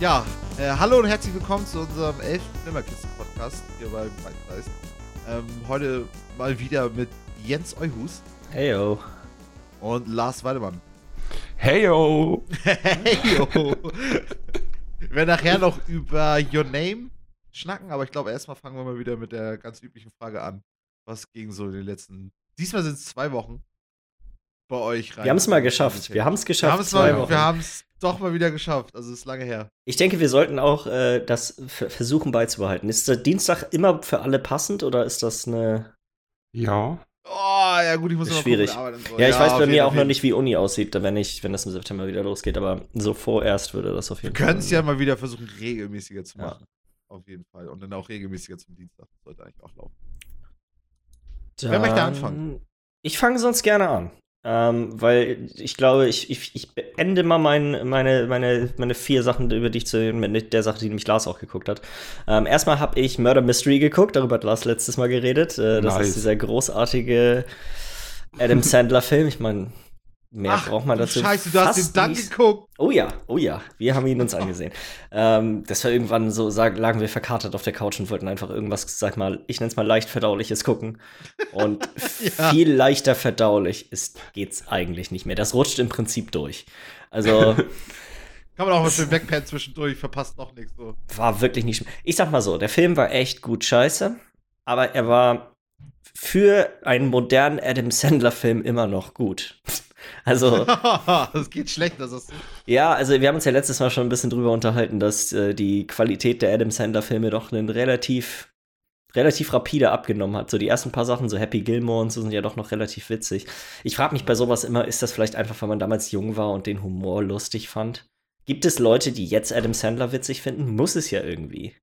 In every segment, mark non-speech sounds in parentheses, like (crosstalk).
Ja, äh, hallo und herzlich willkommen zu unserem 11. Nimmerkisten-Podcast hier bei Freigeist. Ähm, heute mal wieder mit Jens Euhus Heyo. und Lars Weidemann. Heyo! Heyo! (laughs) Wir werden nachher noch über Your Name schnacken, aber ich glaube, erstmal fangen wir mal wieder mit der ganz üblichen Frage an. Was ging so in den letzten. Diesmal sind es zwei Wochen bei euch rein. Wir haben es mal geschafft. Wir haben es Wir geschafft. haben es mal, wir haben es doch mal wieder geschafft. Also es ist lange her. Ich denke, wir sollten auch äh, das versuchen beizubehalten. Ist der Dienstag immer für alle passend oder ist das eine. Ja. Oh, ja gut, ich muss noch schwierig. gucken, aber dann so. Ja, ich weiß auf bei mir auch noch nicht, wie Uni aussieht, wenn, ich, wenn das im September wieder losgeht, aber so vorerst würde das auf Wir jeden Fall. können es ja mal wieder versuchen, regelmäßiger zu Ja. machen. Auf jeden Fall. Und dann auch regelmäßiger zum Dienstag. Das sollte eigentlich auch laufen. Dann, Wer möchte anfangen? Ich fange sonst gerne an. Ähm, weil ich glaube, ich, ich, ich beende mal mein, meine, meine, meine vier Sachen, über die ich zu mit der Sache, die nämlich Lars auch geguckt hat. Ähm, erstmal habe ich Murder Mystery geguckt, darüber hat Lars letztes Mal geredet. Äh, das Nice. ist dieser großartige Adam Sandler-Film. Ich meine, mehr Ach, braucht man dazu. Scheiße, du hast den dann nicht. geguckt. Oh ja, oh ja, wir haben ihn uns angesehen. Ähm, das war irgendwann so, sag, lagen wir verkartet auf der Couch und wollten einfach irgendwas, sag mal, ich nenne es mal leicht verdauliches gucken. Und (laughs) Ja. viel leichter verdaulich ist, geht's eigentlich nicht mehr. Das rutscht im Prinzip durch. Also (laughs) Kann man auch mal schön wegpennen zwischendurch, verpasst noch nichts so. war wirklich nicht schlimm. Ich sag mal so, der Film war echt gut scheiße, aber er war für einen modernen Adam Sandler-Film immer noch gut. Also. (laughs) das geht schlecht, das ist. Ja, also wir haben uns ja letztes Mal schon ein bisschen drüber unterhalten, dass äh, die Qualität der Adam Sandler-Filme doch einen relativ, relativ rapide abgenommen hat. So die ersten paar Sachen, so Happy Gilmore und so sind ja doch noch relativ witzig. Ich frage mich bei sowas immer, ist das vielleicht einfach, weil man damals jung war und den Humor lustig fand? Gibt es Leute, die jetzt Adam Sandler witzig finden? Muss es ja irgendwie.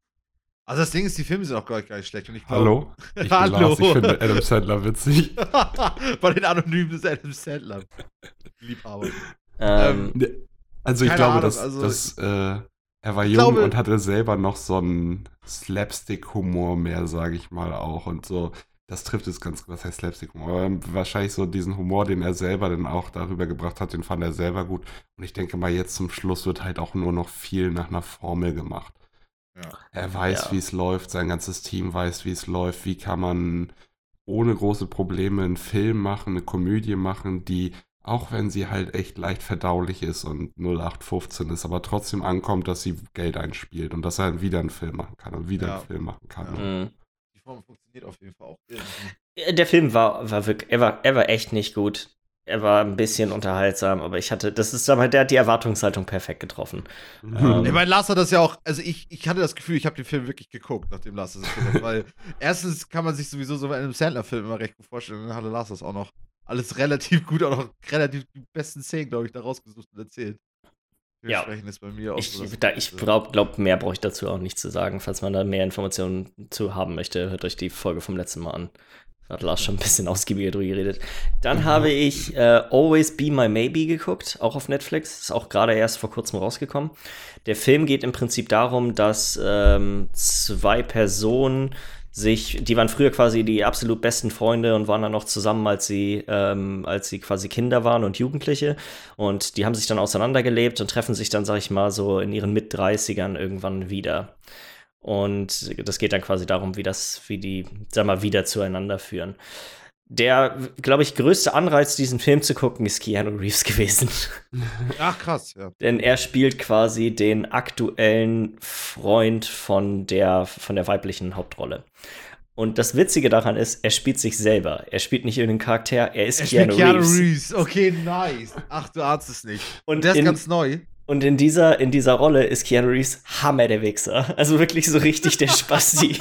Also das Ding ist, die Filme sind auch gar nicht, gar nicht schlecht. Und ich glaub- Hallo? (laughs) Ich bin Hallo. Lars, ich finde Adam Sandler witzig. (laughs) Bei den anonymen Adam Sandler. Liebhaber. Ähm, Ne, Also ich glaube, Ahnung, dass, also- dass äh, er war jung glaube- und hatte selber noch so einen Slapstick-Humor mehr, sage ich mal auch. Und so, das trifft es ganz, was heißt Slapstick-Humor? Wahrscheinlich so diesen Humor, den er selber dann auch darüber gebracht hat, den fand er selber gut. Und ich denke mal, jetzt zum Schluss wird halt auch nur noch viel nach einer Formel gemacht. Ja. Er weiß, Ja. wie es läuft, sein ganzes Team weiß, wie es läuft, wie kann man ohne große Probleme einen Film machen, eine Komödie machen, die, auch wenn sie halt echt leicht verdaulich ist und 0815 ist, aber trotzdem ankommt, dass sie Geld einspielt und dass er wieder einen Film machen kann und wieder Ja. einen Film machen kann. Ja. mh. Die Form funktioniert auf jeden Fall auch. irgendwie. Der Film war, war wirklich, er war, er war echt nicht gut. Er war ein bisschen unterhaltsam, aber ich hatte, das ist aber, der hat die Erwartungshaltung perfekt getroffen. Ähm, Ich meine, Lars hat das ja auch, also ich, ich hatte das Gefühl, ich habe den Film wirklich geguckt, nachdem Lars das erzählt hat, weil (laughs) erstens kann man sich sowieso so bei einem Sandler-Film immer recht gut vorstellen, und dann hatte Lars das auch noch alles relativ gut, auch noch relativ die besten Szenen, glaube ich, da rausgesucht und erzählt. Ja. Ist bei mir auch Ich, so, da, ich glaube, glaub, mehr brauche ich dazu auch nicht zu sagen. Falls man da mehr Informationen zu haben möchte, hört euch die Folge vom letzten Mal an. Hat Lars schon ein bisschen ausgiebiger drüber geredet. Dann habe ich äh, Always Be My Maybe geguckt, auch auf Netflix. Ist auch gerade erst vor kurzem rausgekommen. Der Film geht im Prinzip darum, dass ähm, zwei Personen sich, die waren früher quasi die absolut besten Freunde und waren dann noch zusammen, als sie, ähm, als sie quasi Kinder waren und Jugendliche. Und die haben sich dann auseinandergelebt und treffen sich dann, sag ich mal, so in ihren Mit-30ern irgendwann wieder. Und das geht dann quasi darum, wie das, wie die, sag mal, wieder zueinander führen. Der, glaube ich, größte Anreiz, diesen Film zu gucken, ist Keanu Reeves (laughs) gewesen. Ach, krass, ja. Denn er spielt quasi den aktuellen Freund von der, von der weiblichen Hauptrolle. Und das Witzige daran ist, er spielt sich selber. Er spielt nicht irgendeinen Charakter, er ist Er Keanu, Keanu Reeves. Reeves. Okay, nice. Ach, du ahnst es nicht. Und der ist in- ganz neu. Und in dieser, in dieser Rolle ist Keanu Reeves Hammer der Wichser. Also wirklich so richtig der (laughs) Spasti.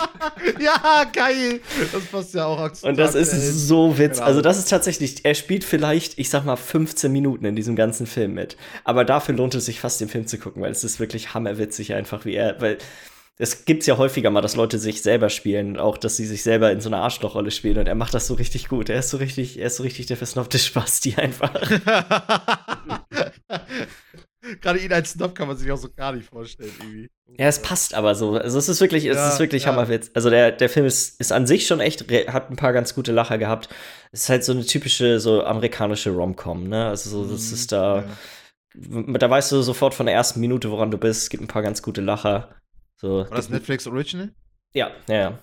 ja, geil. Das passt ja auch Und das ist aktuell. so witzig. Genau. Also das ist tatsächlich, er spielt vielleicht, ich sag mal, 15 Minuten in diesem ganzen Film mit. Aber dafür lohnt es sich fast, den Film zu gucken, weil es ist wirklich hammerwitzig einfach, wie er, weil es gibt's ja häufiger mal, dass Leute sich selber spielen, auch dass sie sich selber in so einer Arschlochrolle spielen und er macht das so richtig gut. Er ist so richtig, er ist so richtig der versnobte Spasti einfach. (laughs) (laughs) Gerade ihn als Snob kann man sich auch so gar nicht vorstellen, irgendwie. Ja, es passt aber so. Also es ist wirklich, es Ja, ist wirklich ja. Hammerwitz. Also der, der Film ist, ist an sich schon echt, hat ein paar ganz gute Lacher gehabt. Es ist halt so eine typische, so amerikanische Rom-Com, ne? Also so, das Mhm, ist da ja. da weißt du sofort von der ersten Minute, woran du bist. Es gibt ein paar ganz gute Lacher. So, War das Netflix Original? Ja, ja, ja.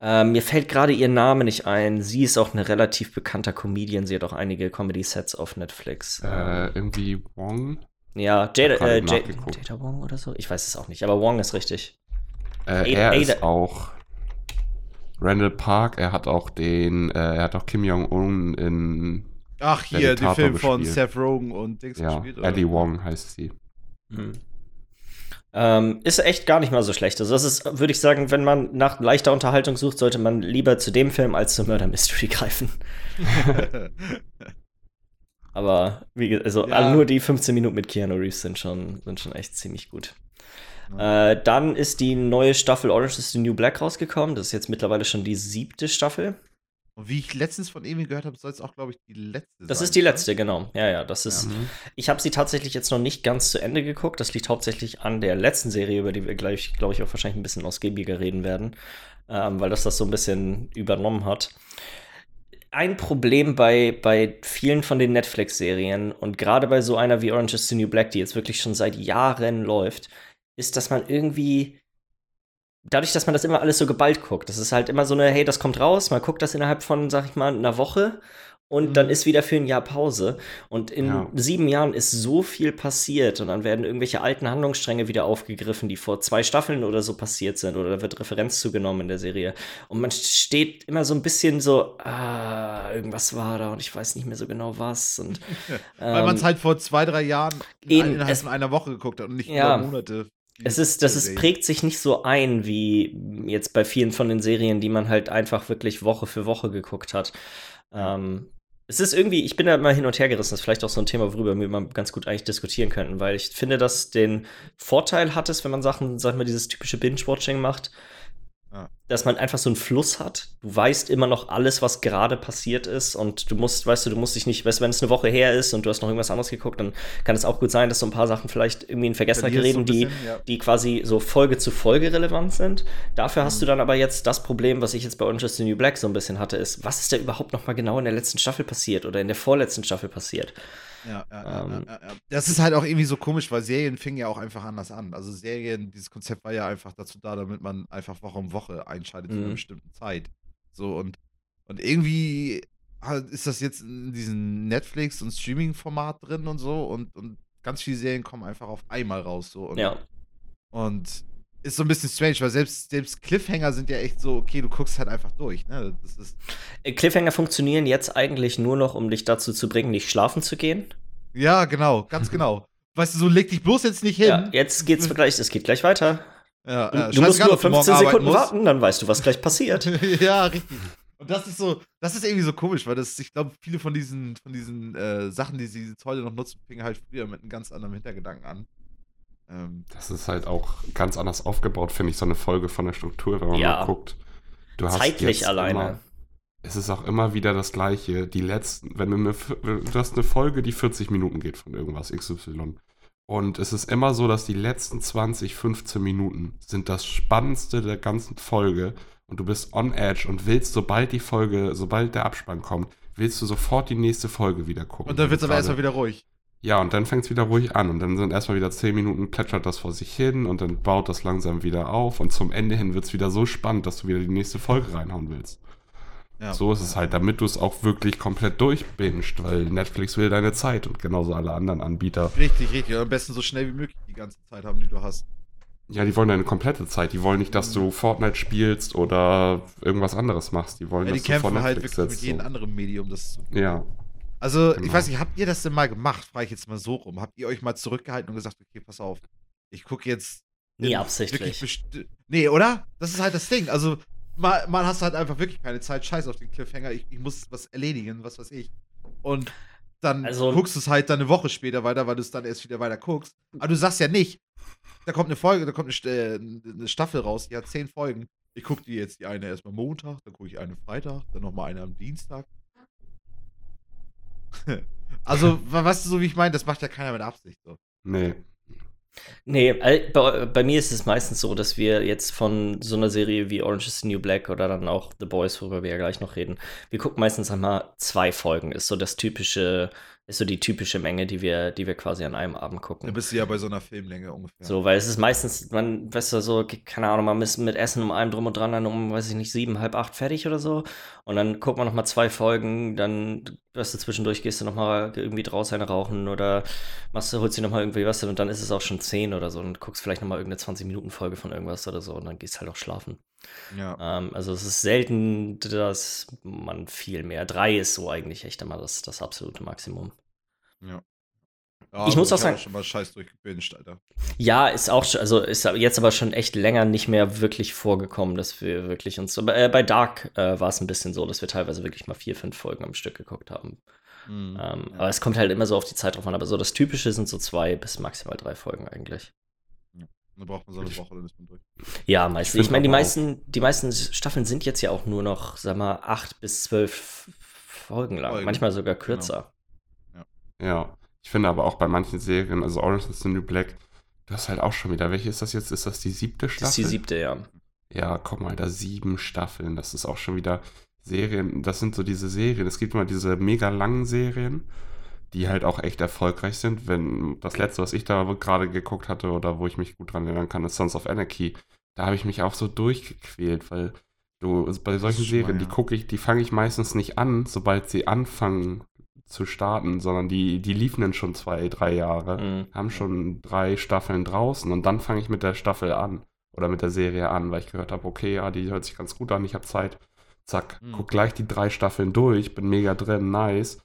Ähm, mir fällt gerade ihr Name nicht ein. Sie ist auch ein relativ bekannter Comedian. Sie hat auch einige Comedy-Sets auf Netflix. Äh, irgendwie Wong? Ja, Jada, äh, Jada, Wong oder so? Ich weiß es auch nicht, aber Wong ist richtig. Äh, Ada- er Ada- ist auch Randall Park. Er hat auch den, äh, er hat auch Kim Jong-un in, Ach, hier, der Diktator Film von gespielt. Seth Rogen und Dings ja, gespielt. oder? Ellie Wong heißt sie. Hm. Ähm, ist echt gar nicht mal so schlecht. Also, das ist, würde ich sagen, wenn man nach leichter Unterhaltung sucht, sollte man lieber zu dem Film als zu Murder Mystery (laughs) greifen. (laughs) Aber wie, also Ja. nur die 15 Minuten mit Keanu Reeves sind schon, sind schon echt ziemlich gut. Ja. Äh, dann ist die neue Staffel Orange is the New Black rausgekommen. Das ist jetzt mittlerweile schon die siebte Staffel. Und wie ich letztens von Emi gehört habe, soll es auch, glaube ich, die letzte Das sein. ist die oder? letzte, genau. Ja, ja, das ist. Mhm. Ich habe sie tatsächlich jetzt noch nicht ganz zu Ende geguckt. Das liegt hauptsächlich an der letzten Serie, über die wir gleich, glaube ich, auch wahrscheinlich ein bisschen ausgiebiger reden werden, ähm, weil das das so ein bisschen übernommen hat. Ein Problem bei, bei vielen von den Netflix-Serien und gerade bei so einer wie Orange is the New Black, die jetzt wirklich schon seit Jahren läuft, ist, dass man irgendwie dadurch, dass man das immer alles so geballt guckt, das ist halt immer so eine, hey, das kommt raus, man guckt das innerhalb von, sag ich mal, einer Woche und Mhm. dann ist wieder für ein Jahr Pause. Und in Ja. sieben Jahren ist so viel passiert und dann werden irgendwelche alten Handlungsstränge wieder aufgegriffen, die vor zwei Staffeln oder so passiert sind oder da wird Referenz zugenommen in der Serie. Und man steht immer so ein bisschen so, ah, irgendwas war da und ich weiß nicht mehr so genau was. Und, (laughs) Weil man ähm, es halt vor zwei, drei Jahren in, eben, es- von einer Woche geguckt hat und nicht Ja. über Monate. Es ist, das ist, prägt sich nicht so ein wie jetzt bei vielen von den Serien, die man halt einfach wirklich Woche für Woche geguckt hat. Ähm, es ist irgendwie, ich bin da immer hin und her gerissen. Das ist vielleicht auch so ein Thema, worüber wir mal ganz gut eigentlich diskutieren könnten, weil ich finde, dass den Vorteil hat es, wenn man Sachen, sag ich mal, dieses typische Binge-Watching macht, Ja. Dass man einfach so einen Fluss hat. Du weißt immer noch alles, was gerade passiert ist und du musst, weißt du, du musst dich nicht, weißt du, wenn es eine Woche her ist und du hast noch irgendwas anderes geguckt, dann kann es auch gut sein, dass so ein paar Sachen vielleicht irgendwie in Vergessenheit Verlierst so ein die, ja. die quasi so Folge zu Folge relevant sind. Dafür hast Mhm. du dann aber jetzt das Problem, was ich jetzt bei Orange is the New Black so ein bisschen hatte, ist, was ist da überhaupt noch mal genau in der letzten Staffel passiert oder in der vorletzten Staffel passiert? Ja, ja, ja, Ähm. ja, ja, ja. Das ist halt auch irgendwie so komisch, weil Serien fingen ja auch einfach anders an. Also Serien, dieses Konzept war ja einfach dazu da, damit man einfach Woche um Woche einschaltet zu einer Mhm. bestimmten Zeit. So und, und irgendwie ist das jetzt in diesem Netflix- und Streaming-Format drin und so und, und ganz viele Serien kommen einfach auf einmal raus. So und, Ja. und ist so ein bisschen strange, weil selbst, selbst Cliffhanger sind ja echt so, okay, du guckst halt einfach durch. Ne? Das ist, Äh, Cliffhanger funktionieren jetzt eigentlich nur noch, um dich dazu zu bringen, nicht schlafen zu gehen. ja, genau, ganz genau. Weißt du, so leg dich bloß jetzt nicht hin. Ja, jetzt geht's (laughs) gleich, es geht gleich weiter. Ja, Du, ja, du musst nur ob du morgen 15 arbeiten Sekunden warten, dann weißt du, was gleich passiert. (laughs) ja, richtig. Und das ist so, das ist irgendwie so komisch, weil das, ich glaube, viele von diesen, von diesen äh, Sachen, die sie jetzt heute noch nutzen, fingen halt früher mit einem ganz anderen Hintergedanken an. Ähm, Das ist halt auch ganz anders aufgebaut, finde ich, so eine Folge von der Struktur, wenn man Ja. mal guckt. Du hast Zeitlich jetzt alleine. Immer, es ist auch immer wieder das Gleiche. Die letzten, wenn du eine, du hast eine Folge, die 40 Minuten geht von irgendwas XY. Und es ist immer so, dass die letzten 20, 15 Minuten sind das Spannendste der ganzen Folge. Und du bist on edge und willst, sobald die Folge, sobald der Abspann kommt, willst du sofort die nächste Folge wieder gucken. und dann wird es aber erstmal wieder ruhig. ja, und dann fängt es wieder ruhig an und dann sind erstmal wieder 10 Minuten, plätschert das vor sich hin und dann baut das langsam wieder auf und zum Ende hin wird es wieder so spannend, dass du wieder die nächste Folge reinhauen willst. Ja. So ist es halt, damit du es auch wirklich komplett durchbingst, weil Netflix will deine Zeit und genauso alle anderen Anbieter. Richtig, richtig. Und am besten so schnell wie möglich die ganze Zeit haben, die du hast. Ja, die wollen deine komplette Zeit. Die wollen nicht, dass du Fortnite spielst oder irgendwas anderes machst. Die wollen, Ja, die dass du vor kämpfen halt Netflix wirklich mit sitzt. jedem So. anderen Medium, das zu Ja, Also, ich Genau. weiß nicht, habt ihr das denn mal gemacht? Frage ich jetzt mal so rum. Habt ihr euch mal zurückgehalten und gesagt, okay, pass auf, ich gucke jetzt Nie absichtlich. Nee, oder? Das ist halt das Ding. Also, mal, mal hast du halt einfach wirklich keine Zeit. Scheiß auf den Cliffhanger. Ich, ich muss was erledigen, was weiß ich. Und dann Also- guckst du es halt dann eine Woche später weiter, weil du es dann erst wieder weiter guckst. Aber du sagst ja nicht, da kommt eine Folge, da kommt eine, äh, eine Staffel raus, die hat zehn Folgen. Ich gucke die jetzt die eine erstmal Montag, dann gucke ich eine Freitag, dann nochmal eine am Dienstag. (laughs) also, weißt du, so wie ich meine, das macht ja keiner mit Absicht. So. nee. Nee, bei, bei mir ist es meistens so, dass wir jetzt von so einer Serie wie Orange is the New Black oder dann auch The Boys, worüber wir ja gleich noch reden, wir gucken meistens einmal zwei Folgen, ist so das typische ist so die typische Menge, die wir, die wir quasi an einem Abend Da gucken. bist du ja bei so einer Filmlänge ungefähr. So, weil es ist meistens, man, weißt du, so, keine Ahnung, man ist mit Essen um allem drum und dran dann um, weiß ich nicht, sieben, halb acht fertig oder so. Und dann guckt man noch mal zwei Folgen, dann, weißt du, zwischendurch gehst du noch mal irgendwie draußen rauchen oder machst du, holst dir noch mal irgendwie was und dann ist es auch schon zehn oder so und guckst vielleicht noch mal irgendeine 20-Minuten-Folge von irgendwas oder so und dann gehst halt auch schlafen. Ja. Ähm, also es ist selten, dass man viel mehr. Drei ist so eigentlich echt immer das, das absolute Maximum. ja. Ich muss auch hab sagen- schon mal scheiß durchgebinged, Alter. Ja, ist auch schon, also ist jetzt aber schon echt länger nicht mehr wirklich vorgekommen, dass wir wirklich uns. Äh, bei Dark äh, war es ein bisschen so, dass wir teilweise wirklich mal vier, fünf Folgen am Stück geguckt haben. Mhm. Ähm, Ja. Aber es kommt halt immer so auf die Zeit drauf an. Aber so das Typische sind so zwei bis maximal drei Folgen eigentlich. Dann braucht man so eine Woche, dann ist man durch. Ja, meistens. find Ich, meine, die meisten, die meisten Staffeln sind jetzt ja auch nur noch, sag mal, acht bis zwölf Folgen lang. Folgen, Manchmal sogar kürzer. Ja. Ich finde aber auch bei manchen Serien, also Orange is the New Black, du hast halt auch schon wieder, welche ist das jetzt? Ist das die siebte Staffel? Das ist die siebte, ja. Ja, guck mal, da sieben Staffeln. Das ist auch schon wieder Serien. Das sind so diese Serien. Es gibt immer diese mega langen Serien, die halt auch echt erfolgreich sind. Wenn das letzte, was ich da gerade geguckt hatte oder wo ich mich gut dran erinnern kann, ist Sons of Anarchy. Da habe ich mich auch so durchgequält, weil du also bei solchen schon mal, Serien, die ja. gucke ich, die fange ich meistens nicht an, sobald sie anfangen zu starten, sondern die, die liefen dann schon zwei, drei Jahre Mhm. haben schon drei Staffeln draußen und dann fange ich mit der Staffel an oder mit der Serie an, weil ich gehört habe, okay, ja, die hört sich ganz gut an, ich habe Zeit. Zack, Mhm. guck gleich die drei Staffeln durch, bin mega drin, nice.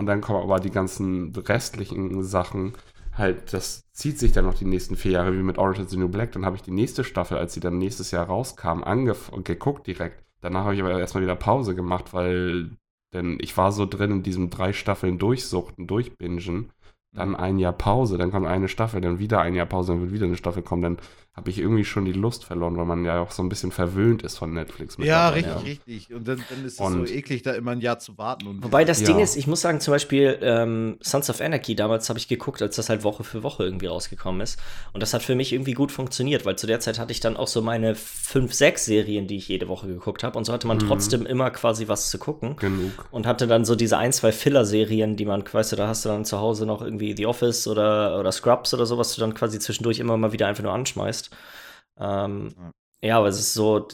Und dann kommen aber die ganzen restlichen Sachen, halt, das zieht sich dann noch die nächsten vier Jahre, wie mit Orange is the New Black. Dann habe ich die nächste Staffel, als sie dann nächstes Jahr rauskam, angef und geguckt direkt. Danach habe ich aber erstmal wieder Pause gemacht, weil denn ich war so drin in diesem drei Staffeln Durchsuchten, Durchbingen dann ein Jahr Pause, dann kommt eine Staffel, dann wieder ein Jahr Pause, dann wird wieder eine Staffel kommen, dann habe ich irgendwie schon die Lust verloren, weil man ja auch so ein bisschen verwöhnt ist von Netflix. Ja, richtig, richtig. Und dann, dann ist es Und- so eklig, da immer ein Jahr zu warten. Und Wobei das Ja. Ding ist, ich muss sagen, zum Beispiel ähm, Sons of Anarchy, damals habe ich geguckt, als das halt Woche für Woche irgendwie rausgekommen ist. Und das hat für mich irgendwie gut funktioniert, weil zu der Zeit hatte ich dann auch so meine fünf, sechs Serien, die ich jede Woche geguckt habe. Und so hatte man Mhm. trotzdem immer quasi was zu gucken. Genug. Und hatte dann so diese ein, zwei Filler-Serien, die man, weißt du, da hast du dann zu Hause noch irgendwie The Office oder, oder Scrubs oder so, was du dann quasi zwischendurch immer mal wieder einfach nur anschmeißt. Ähm, Ja. ja, aber es ist so,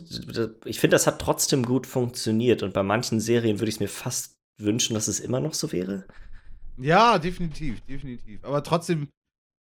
ich finde, das hat trotzdem gut funktioniert. Und bei manchen Serien würde ich es mir fast wünschen, dass es immer noch so wäre. Ja, definitiv, definitiv. Aber trotzdem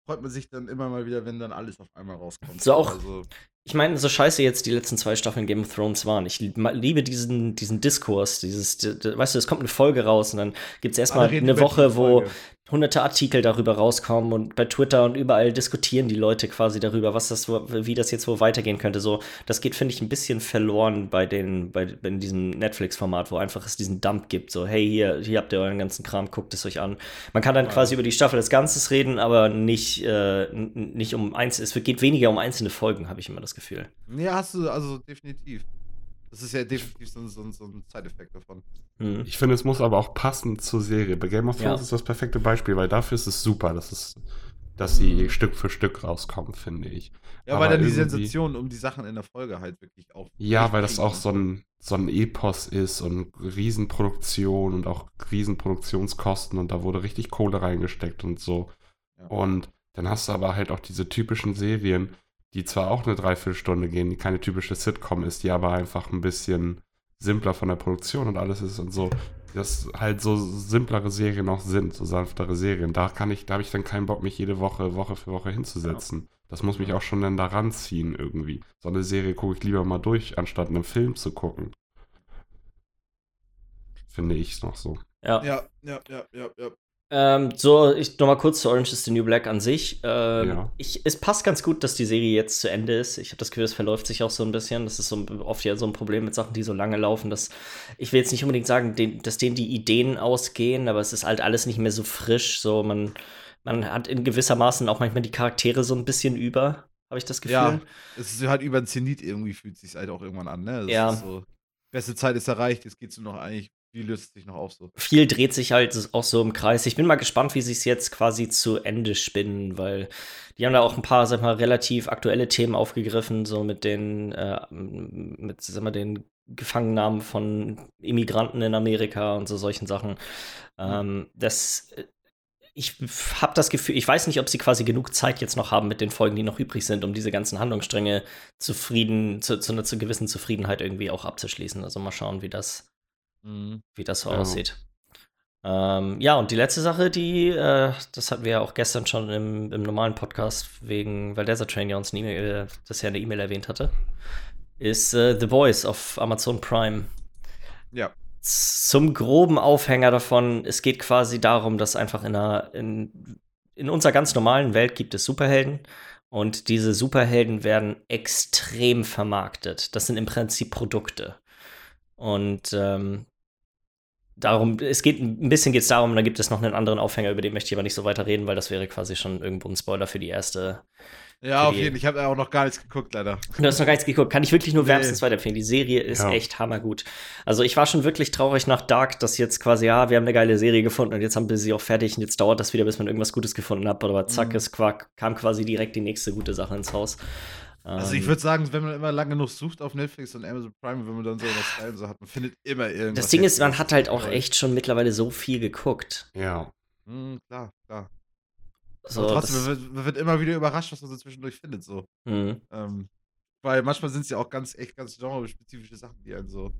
freut man sich dann immer mal wieder, wenn dann alles auf einmal rauskommt. So auch- Also, Ich meine, so scheiße jetzt die letzten zwei Staffeln Game of Thrones waren. Ich lieb- liebe diesen, diesen Diskurs, dieses, weißt du, es kommt eine Folge raus und dann gibt es erstmal eine Woche, wo. Hunderte Artikel darüber rauskommen und bei Twitter und überall diskutieren die Leute quasi darüber, was das, wie das jetzt wohl weitergehen könnte. So, das geht, finde ich, ein bisschen verloren bei den, bei, in diesem Netflix-Format, wo einfach es diesen Dump gibt. So, hey, hier, hier habt ihr euren ganzen Kram, guckt es euch an. Man kann dann Ja. quasi über die Staffel des Ganzes reden, aber nicht, äh, nicht um eins, es geht weniger um einzelne Folgen, habe ich immer das Gefühl. Ja, hast du, also definitiv. Das ist ja definitiv so, ein- so, so ein Side-Effekt davon. Mhm. Ich finde, es muss aber auch passen zur Serie. Bei Game of Thrones Ja. ist das perfekte Beispiel, weil dafür ist es super, dass, es, dass sie Stück für Stück rauskommen, finde ich. Ja, Aber weil dann die Sensation um die Sachen in der Folge halt wirklich auch. Ja, weil das auch so ein, so ein Epos ist und Riesenproduktion und auch Riesenproduktionskosten und da wurde richtig Kohle reingesteckt und so. Ja. Und dann hast du aber halt auch diese typischen Serien, die zwar auch eine Dreiviertelstunde gehen, die keine typische Sitcom ist, die aber einfach ein bisschen simpler von der Produktion und alles ist und so. Dass halt so simplere Serien auch sind, so sanftere Serien. Da kann ich, da habe ich dann keinen Bock, mich jede Woche, Woche für Woche hinzusetzen. Das muss mich auch schon dann daran ziehen irgendwie. So eine Serie gucke ich lieber mal durch, anstatt einen Film zu gucken. Finde ich noch so. Ja. Ja, ja, ja, ja, ja. Ähm, so, ich nochmal kurz zu Orange is the New Black an sich. Ähm, Ja. ich, es passt ganz gut, dass die Serie jetzt zu Ende ist. Ich habe das Gefühl, es verläuft sich auch so ein bisschen. Das ist so oft ja so ein Problem mit Sachen, die so lange laufen. Dass, ich will jetzt nicht unbedingt sagen, den, dass denen die Ideen ausgehen, aber es ist halt alles nicht mehr so frisch. So, man, man hat in gewissermaßen auch manchmal die Charaktere so ein bisschen über, habe ich das Gefühl. Ja, es ist halt über den Zenit irgendwie, fühlt sich halt auch irgendwann an, ne? Das Ja. So, beste Zeit ist erreicht, jetzt geht's nur noch eigentlich, wie löst sich noch auf so? viel dreht sich halt auch so im Kreis. Ich bin mal gespannt, wie sie es jetzt quasi zu Ende spinnen, weil die haben da auch ein paar, sag mal, relativ aktuelle Themen aufgegriffen, so mit den, äh, mit, sag mal, den Gefangennahmen von Immigranten in Amerika und so solchen Sachen. Ähm, das, ich habe das Gefühl, ich weiß nicht, ob sie quasi genug Zeit jetzt noch haben mit den Folgen, die noch übrig sind, um diese ganzen Handlungsstränge zufrieden, zu, zu einer zu gewissen Zufriedenheit irgendwie auch abzuschließen. Also mal schauen, wie das, Mhm. wie das so Ja. aussieht. Ähm, ja, und die letzte Sache, die, äh, das hatten wir ja auch gestern schon im, im normalen Podcast, wegen, weil Desert Train ja uns eine E-Mail, äh, das ja in der E-Mail erwähnt hatte, ist äh, The Voice auf Amazon Prime. Ja. Zum groben Aufhänger davon, es geht quasi darum, dass einfach in, einer, in, in unserer ganz normalen Welt gibt es Superhelden und diese Superhelden werden extrem vermarktet. Das sind im Prinzip Produkte. Und ähm, darum, es geht ein bisschen geht es darum, da gibt es noch einen anderen Aufhänger, über den möchte ich aber nicht so weiter reden, weil das wäre quasi schon irgendwo ein Spoiler für die erste. Ja, auf jeden Fall. Ich habe auch noch gar nichts geguckt, leider. Du hast noch gar nichts geguckt, kann ich wirklich nur Nee. wärmstens weiterempfehlen. Die Serie ist Ja. echt hammergut. Also ich war schon wirklich traurig nach Dark, dass jetzt quasi, ja, wir haben eine geile Serie gefunden und jetzt haben wir sie auch fertig und jetzt dauert das wieder, bis man irgendwas Gutes gefunden hat. Aber zack, Mhm. es kam quasi direkt die nächste gute Sache ins Haus. Also Ähm, ich würde sagen, wenn man immer lang genug sucht auf Netflix und Amazon Prime, wenn man dann so was rein so hat, man findet immer irgendwas. das Ding ist, man hat halt auch echt schon mittlerweile so viel geguckt. Ja. Mhm, klar, klar. So, Aber trotzdem, man wird, man wird immer wieder überrascht, was man so zwischendurch findet. So. Mhm. Ähm, weil manchmal sind es ja auch ganz, echt ganz genrespezifische Sachen, die einen so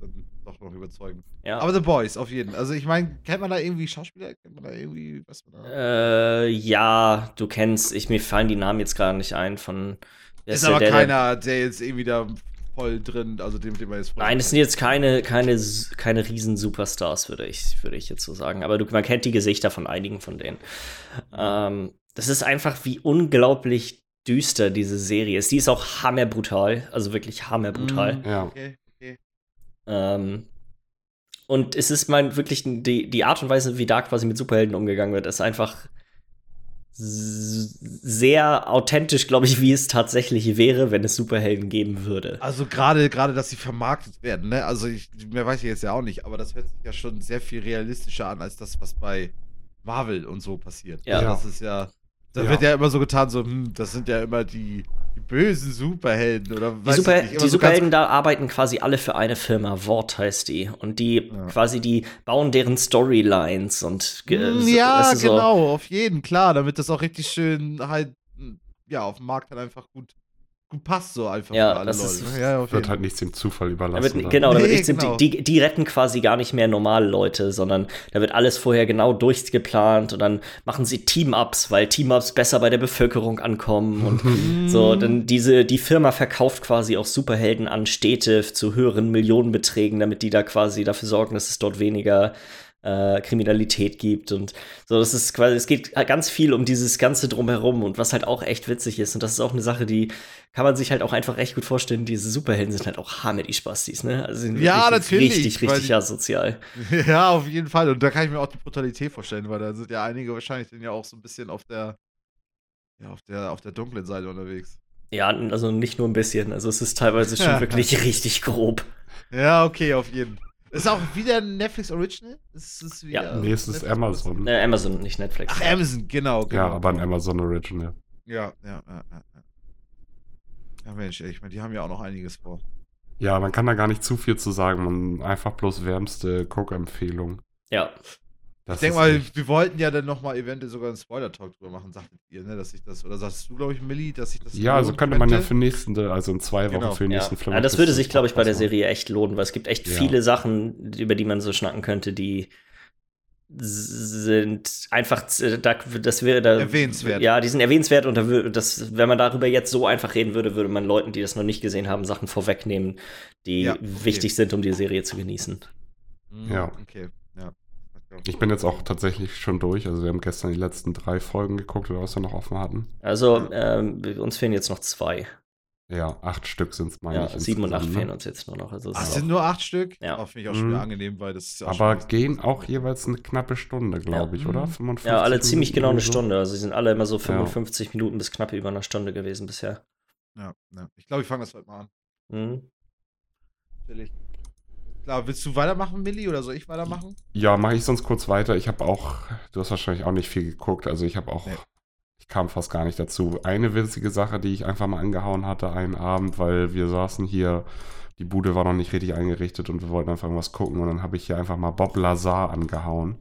dann doch noch überzeugen. Ja. Aber The Boys, auf jeden. Also ich meine, kennt man da irgendwie Schauspieler? Kennt man da irgendwie, was man da. Äh, ja, du kennst, ich, mir fallen die Namen jetzt gerade nicht ein von. Ist der, aber der- keiner, der jetzt irgendwie da voll drin, also dem, dem man jetzt Nein, es sind jetzt keine, keine, keine riesen Superstars, würde ich, würde ich jetzt so sagen. Aber du, man kennt die Gesichter von einigen von denen. Ähm, das ist einfach, wie unglaublich düster diese Serie ist. Die ist auch hammerbrutal, also wirklich hammerbrutal. Mhm. Ja. Okay, okay. Ähm, und es ist mein wirklich die, die Art und Weise, wie da quasi mit Superhelden umgegangen wird, ist einfach sehr authentisch, glaube ich, wie es tatsächlich wäre, wenn es Superhelden geben würde. Also gerade, gerade, dass sie vermarktet werden, ne? Also ich, mehr weiß ich jetzt ja auch nicht, aber das hört sich ja schon sehr viel realistischer an, als das, was bei Marvel und so passiert. Ja. Also das ist ja. Da Ja. wird ja immer so getan, so, hm, das sind ja immer die, die bösen Superhelden oder Die, weiß Super, die so Superhelden da arbeiten quasi alle für eine Firma, Wort heißt die. Und die Ja. quasi, die bauen deren Storylines und so- ja, so. genau, auf jeden, klar, damit das auch richtig schön halt, hm, ja, auf dem Markt halt einfach gut passt, so einfach Ja, für alle das Leute. ist- ja, auf Wird halt nichts dem Zufall überlassen. Damit, genau, damit Nee, nichts- genau. Die, die, die retten quasi gar nicht mehr normale Leute, sondern da wird alles vorher genau durchgeplant und dann machen sie Team-Ups, weil Team-Ups besser bei der Bevölkerung ankommen und (laughs) so, dann diese, die Firma verkauft quasi auch Superhelden an Städte zu höheren Millionenbeträgen, damit die da quasi dafür sorgen, dass es dort weniger äh, Kriminalität gibt und so, das ist quasi, es geht ganz viel um dieses Ganze drumherum und was halt auch echt witzig ist und das ist auch eine Sache, die kann man sich halt auch einfach echt gut vorstellen, diese Superhelden sind halt auch hammer die Spastis, ne? Also sind Ja, natürlich, richtig, richtig die- asozial. (laughs) Ja, auf jeden Fall. Und da kann ich mir auch die Brutalität vorstellen, weil da sind ja einige wahrscheinlich dann ja auch so ein bisschen auf der, ja, auf der, auf der dunklen Seite unterwegs. Ja, also nicht nur ein bisschen, also es ist teilweise schon (laughs) wirklich richtig grob. Ja, okay, auf jeden. Ist auch wieder ein Netflix Original? Ist es wieder Ja. Nee, es ist Netflix Amazon. Äh, Amazon, nicht Netflix. Ach, Amazon, genau, genau. Ja, aber ein Amazon Original. Ja, ja, ja, ja. Ja. Mensch, ey, ich meine, die haben ja auch noch einiges vor. Ja, man kann da gar nicht zu viel zu sagen. Man einfach bloß wärmste Guck-Empfehlung. Ja, Das Ich denke mal, echt- wir wollten ja dann nochmal eventuell sogar einen Spoiler-Talk drüber machen, sagtet ihr, ne, dass ich das, oder sagst du, glaube ich, Millie, dass ich das Ja, also könnte man ja für nächsten, also in zwei Wochen Genau. für den ja. nächsten Film. ja das würde sich, glaube ich, bei der. Serie echt lohnen, weil es gibt echt Ja. viele Sachen, über die man so schnacken könnte, die sind einfach, äh, da, das wäre da, Erwähnenswert. Ja, die sind erwähnenswert und da das, wenn man darüber jetzt so einfach reden würde, würde man Leuten, die das noch nicht gesehen haben, Sachen vorwegnehmen, die Ja, okay. wichtig sind, um die Serie zu genießen. Mhm, Ja. Okay, ja. Ich bin jetzt auch tatsächlich schon durch. Also wir haben gestern die letzten drei Folgen geguckt, oder was wir noch offen hatten. Also, ähm, uns fehlen jetzt noch zwei. Ja, acht Stück sind es, meine Ja, ich. sieben und acht insgesamt, fehlen ne? uns jetzt nur noch. Also es Ach, ist es sind auch- nur acht Stück? Ja. Oh, Finde ich auch schon wieder Mhm. angenehm, weil das ist ja auch Aber schon- gehen auch jeweils eine knappe Stunde, glaube ich, Ja. oder? Mhm. 55 ja, alle ziemlich Minuten genau eine oder so. Stunde. Also, sie sind alle immer so 55 Minuten bis knapp über eine Stunde gewesen bisher. Ja, ja. Ich glaube, ich fange das heute mal an. Mhm. Natürlich. Klar, willst du weitermachen, Millie, oder soll ich weitermachen? Ja, mache ich sonst kurz weiter. Ich habe auch, du hast wahrscheinlich auch nicht viel geguckt, also ich habe auch, Nee. Ich kam fast gar nicht dazu. Eine witzige Sache, die ich einfach mal angehauen hatte einen Abend, weil wir saßen hier, die Bude war noch nicht richtig eingerichtet und wir wollten einfach irgendwas gucken und dann habe ich hier einfach mal Bob Lazar angehauen.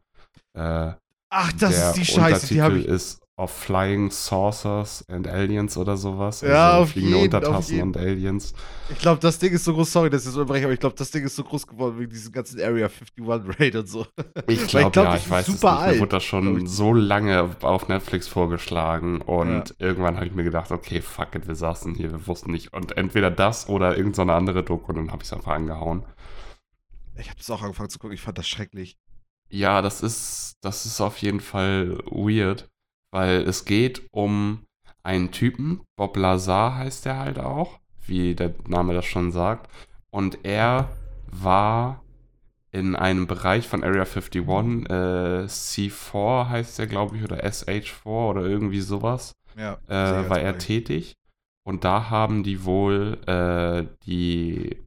Äh, Ach, das ist die Scheiße, die habe Untertitel ich. ist of Flying Saucers and Aliens oder sowas. Also Ja, auf fliegende jeden, auf Untertassen jeden. und Aliens. Ich glaube, das Ding ist so groß, sorry, dass ich das unterbreche, aber ich glaube, das Ding ist so groß geworden wegen diesem ganzen Area 51 Raid und so. Ich (laughs) glaube, glaub, ja, das ich weiß es super nicht. Mir alt, wurde das schon so lange auf Netflix vorgeschlagen und irgendwann habe ich mir gedacht, okay, fuck it, wir saßen hier, wir wussten nicht. Und entweder das oder irgendeine so andere Doku und dann habe ich es einfach angehauen. Ich habe das auch angefangen zu gucken, ich fand das schrecklich. Ja, das ist, das ist auf jeden Fall weird, weil es geht um einen Typen, Bob Lazar heißt er halt auch, wie der Name das schon sagt. Und er war in einem Bereich von Area 51, äh, C4 heißt er, glaube ich, oder SH4 oder irgendwie sowas, Ja. äh, war er tätig. Und da haben die wohl äh, die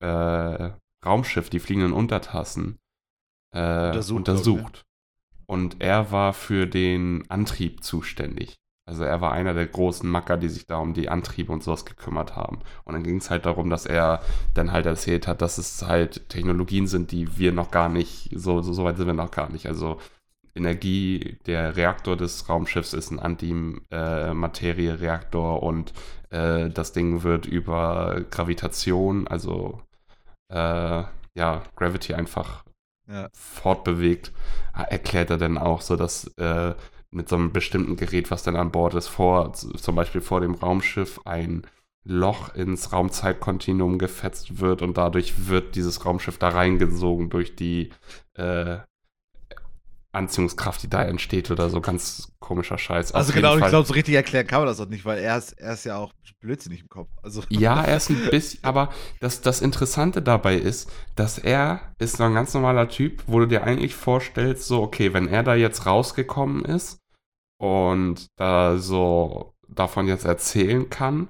äh, Raumschiff, die fliegenden Untertassen, äh, Untersucht, untersucht. Und er war für den Antrieb zuständig. Also er war einer der großen Macker, die sich da um die Antriebe und sowas gekümmert haben. Und dann ging es halt darum, dass er dann halt erzählt hat, dass es halt Technologien sind, die wir noch gar nicht, so, so, so weit sind wir noch gar nicht. Also Energie, der Reaktor des Raumschiffs ist ein Antimaterie-Reaktor und äh, das Ding wird über Gravitation, also äh, ja, Gravity einfach Ja. fortbewegt, äh, erklärt er dann auch so, dass äh, mit so einem bestimmten Gerät, was dann an Bord ist, vor, zum Beispiel vor dem Raumschiff ein Loch ins Raumzeitkontinuum gefetzt wird und dadurch wird dieses Raumschiff da reingesogen durch die äh, Anziehungskraft, die da entsteht oder so ganz komischer Scheiß. Also Auf genau, ich glaube, so richtig erklären kann man das auch nicht, weil er ist, er ist ja auch blödsinnig im Kopf. Also, (laughs) Ja, er ist ein bisschen, aber das, das Interessante dabei ist, dass er ist so ein ganz normaler Typ, wo du dir eigentlich vorstellst, so, okay, wenn er da jetzt rausgekommen ist und da so davon jetzt erzählen kann,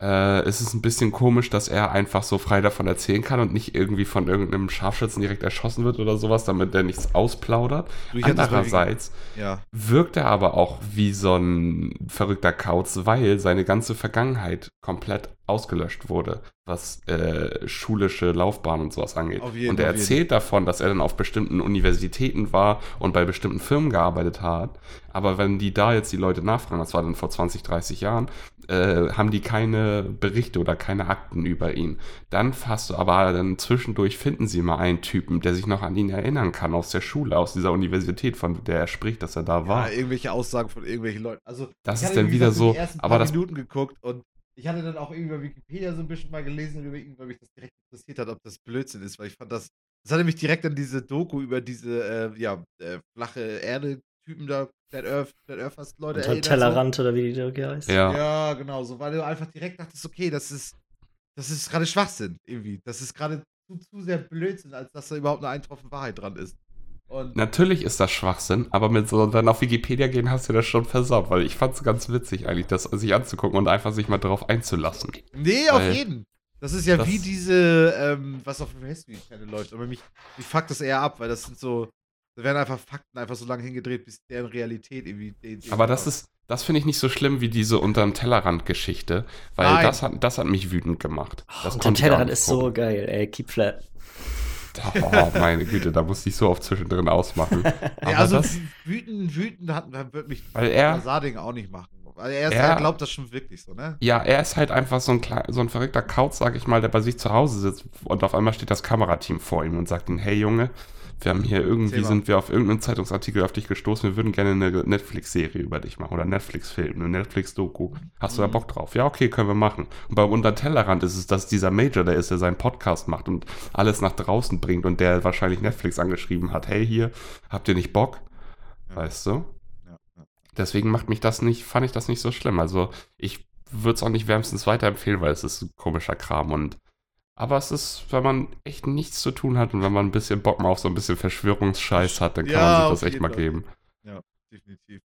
äh, ist es ein bisschen komisch, dass er einfach so frei davon erzählen kann und nicht irgendwie von irgendeinem Scharfschützen direkt erschossen wird oder sowas, damit der nichts ausplaudert. du, Andererseits ja. wirkt er aber auch wie so ein verrückter Kauz, weil seine ganze Vergangenheit komplett ausgelöscht wurde, was äh, schulische Laufbahn und sowas angeht. Jeden, und er erzählt davon, dass er dann auf bestimmten Universitäten war und bei bestimmten Firmen gearbeitet hat. Aber wenn die da jetzt die Leute nachfragen, das war dann vor 20, 30 Jahren, äh, haben die keine Berichte oder keine Akten über ihn. Dann hast du aber dann zwischendurch finden sie mal einen Typen, der sich noch an ihn erinnern kann aus der Schule, aus dieser Universität, von der er spricht, dass er da war. ja, irgendwelche Aussagen von irgendwelchen Leuten. Also, Das ist dann wie wieder so, aber das Minuten geguckt und ich hatte dann auch irgendwie bei Wikipedia so ein bisschen mal gelesen, über ihn, weil mich das direkt interessiert hat, ob das Blödsinn ist, weil ich fand das. Das hatte mich direkt an diese Doku über diese, äh, ja, äh, flache Erde-Typen da, Flat Earth, Flat Earthers Leute Unter erinnert, so. Tellerrand oder wie die Doku heißt. Ja. Ja, genau, so, weil du einfach direkt dachtest, okay, das ist, das ist gerade Schwachsinn, irgendwie. Das ist gerade zu, zu sehr Blödsinn, als dass da überhaupt eine eintroffene Wahrheit dran ist. Und Natürlich ist das Schwachsinn, aber mit so dann auf Wikipedia gehen hast du das schon versaut, weil ich fand es ganz witzig eigentlich, das sich anzugucken und einfach sich mal drauf einzulassen. nee, auf weil- jeden. Das ist ja das- wie diese, ähm, was auf dem History Channel läuft, aber mich, mich fuckt das eher ab, weil das sind so, da werden einfach Fakten einfach so lange hingedreht, bis deren Realität irgendwie. den- den- Aber das ist, das finde ich nicht so schlimm wie diese unterm Tellerrand-Geschichte, weil Nein. das hat, das hat mich wütend gemacht. Ich auch Tellerrand ist so geil, ey. Keep flat. Oh, meine Güte, da musste ich so oft zwischendrin ausmachen. Aber Ja, also das, wütend, wütend hat, wird mich weil er, auch nicht machen. Weil er, ist, Er- er glaubt das schon wirklich so, ne? ja, er ist halt einfach so ein, klein, so ein verrückter Kauz, sag ich mal, der bei sich zu Hause sitzt und auf einmal steht das Kamerateam vor ihm und sagt ihm, hey Junge, wir haben hier irgendwie, mal. sind wir auf irgendeinen Zeitungsartikel auf dich gestoßen, wir würden gerne eine Netflix-Serie über dich machen oder Netflix-Film, eine Netflix-Doku. Hast du da Mhm. Bock drauf? Ja, okay, können wir machen. Und beim Unter Tellerrand ist es, dass dieser Major der ist, der seinen Podcast macht und alles nach draußen bringt und der wahrscheinlich Netflix angeschrieben hat, hey hier, habt ihr nicht Bock? Ja. Weißt du? Ja, ja. Deswegen macht mich das nicht, fand ich das nicht so schlimm. Also ich würde es auch nicht wärmstens weiterempfehlen, weil es ist ein komischer Kram und aber es ist, wenn man echt nichts zu tun hat und wenn man ein bisschen Bock mal auf so ein bisschen Verschwörungsscheiß hat, dann kann Ja, man sich das echt mal geben. Definitiv.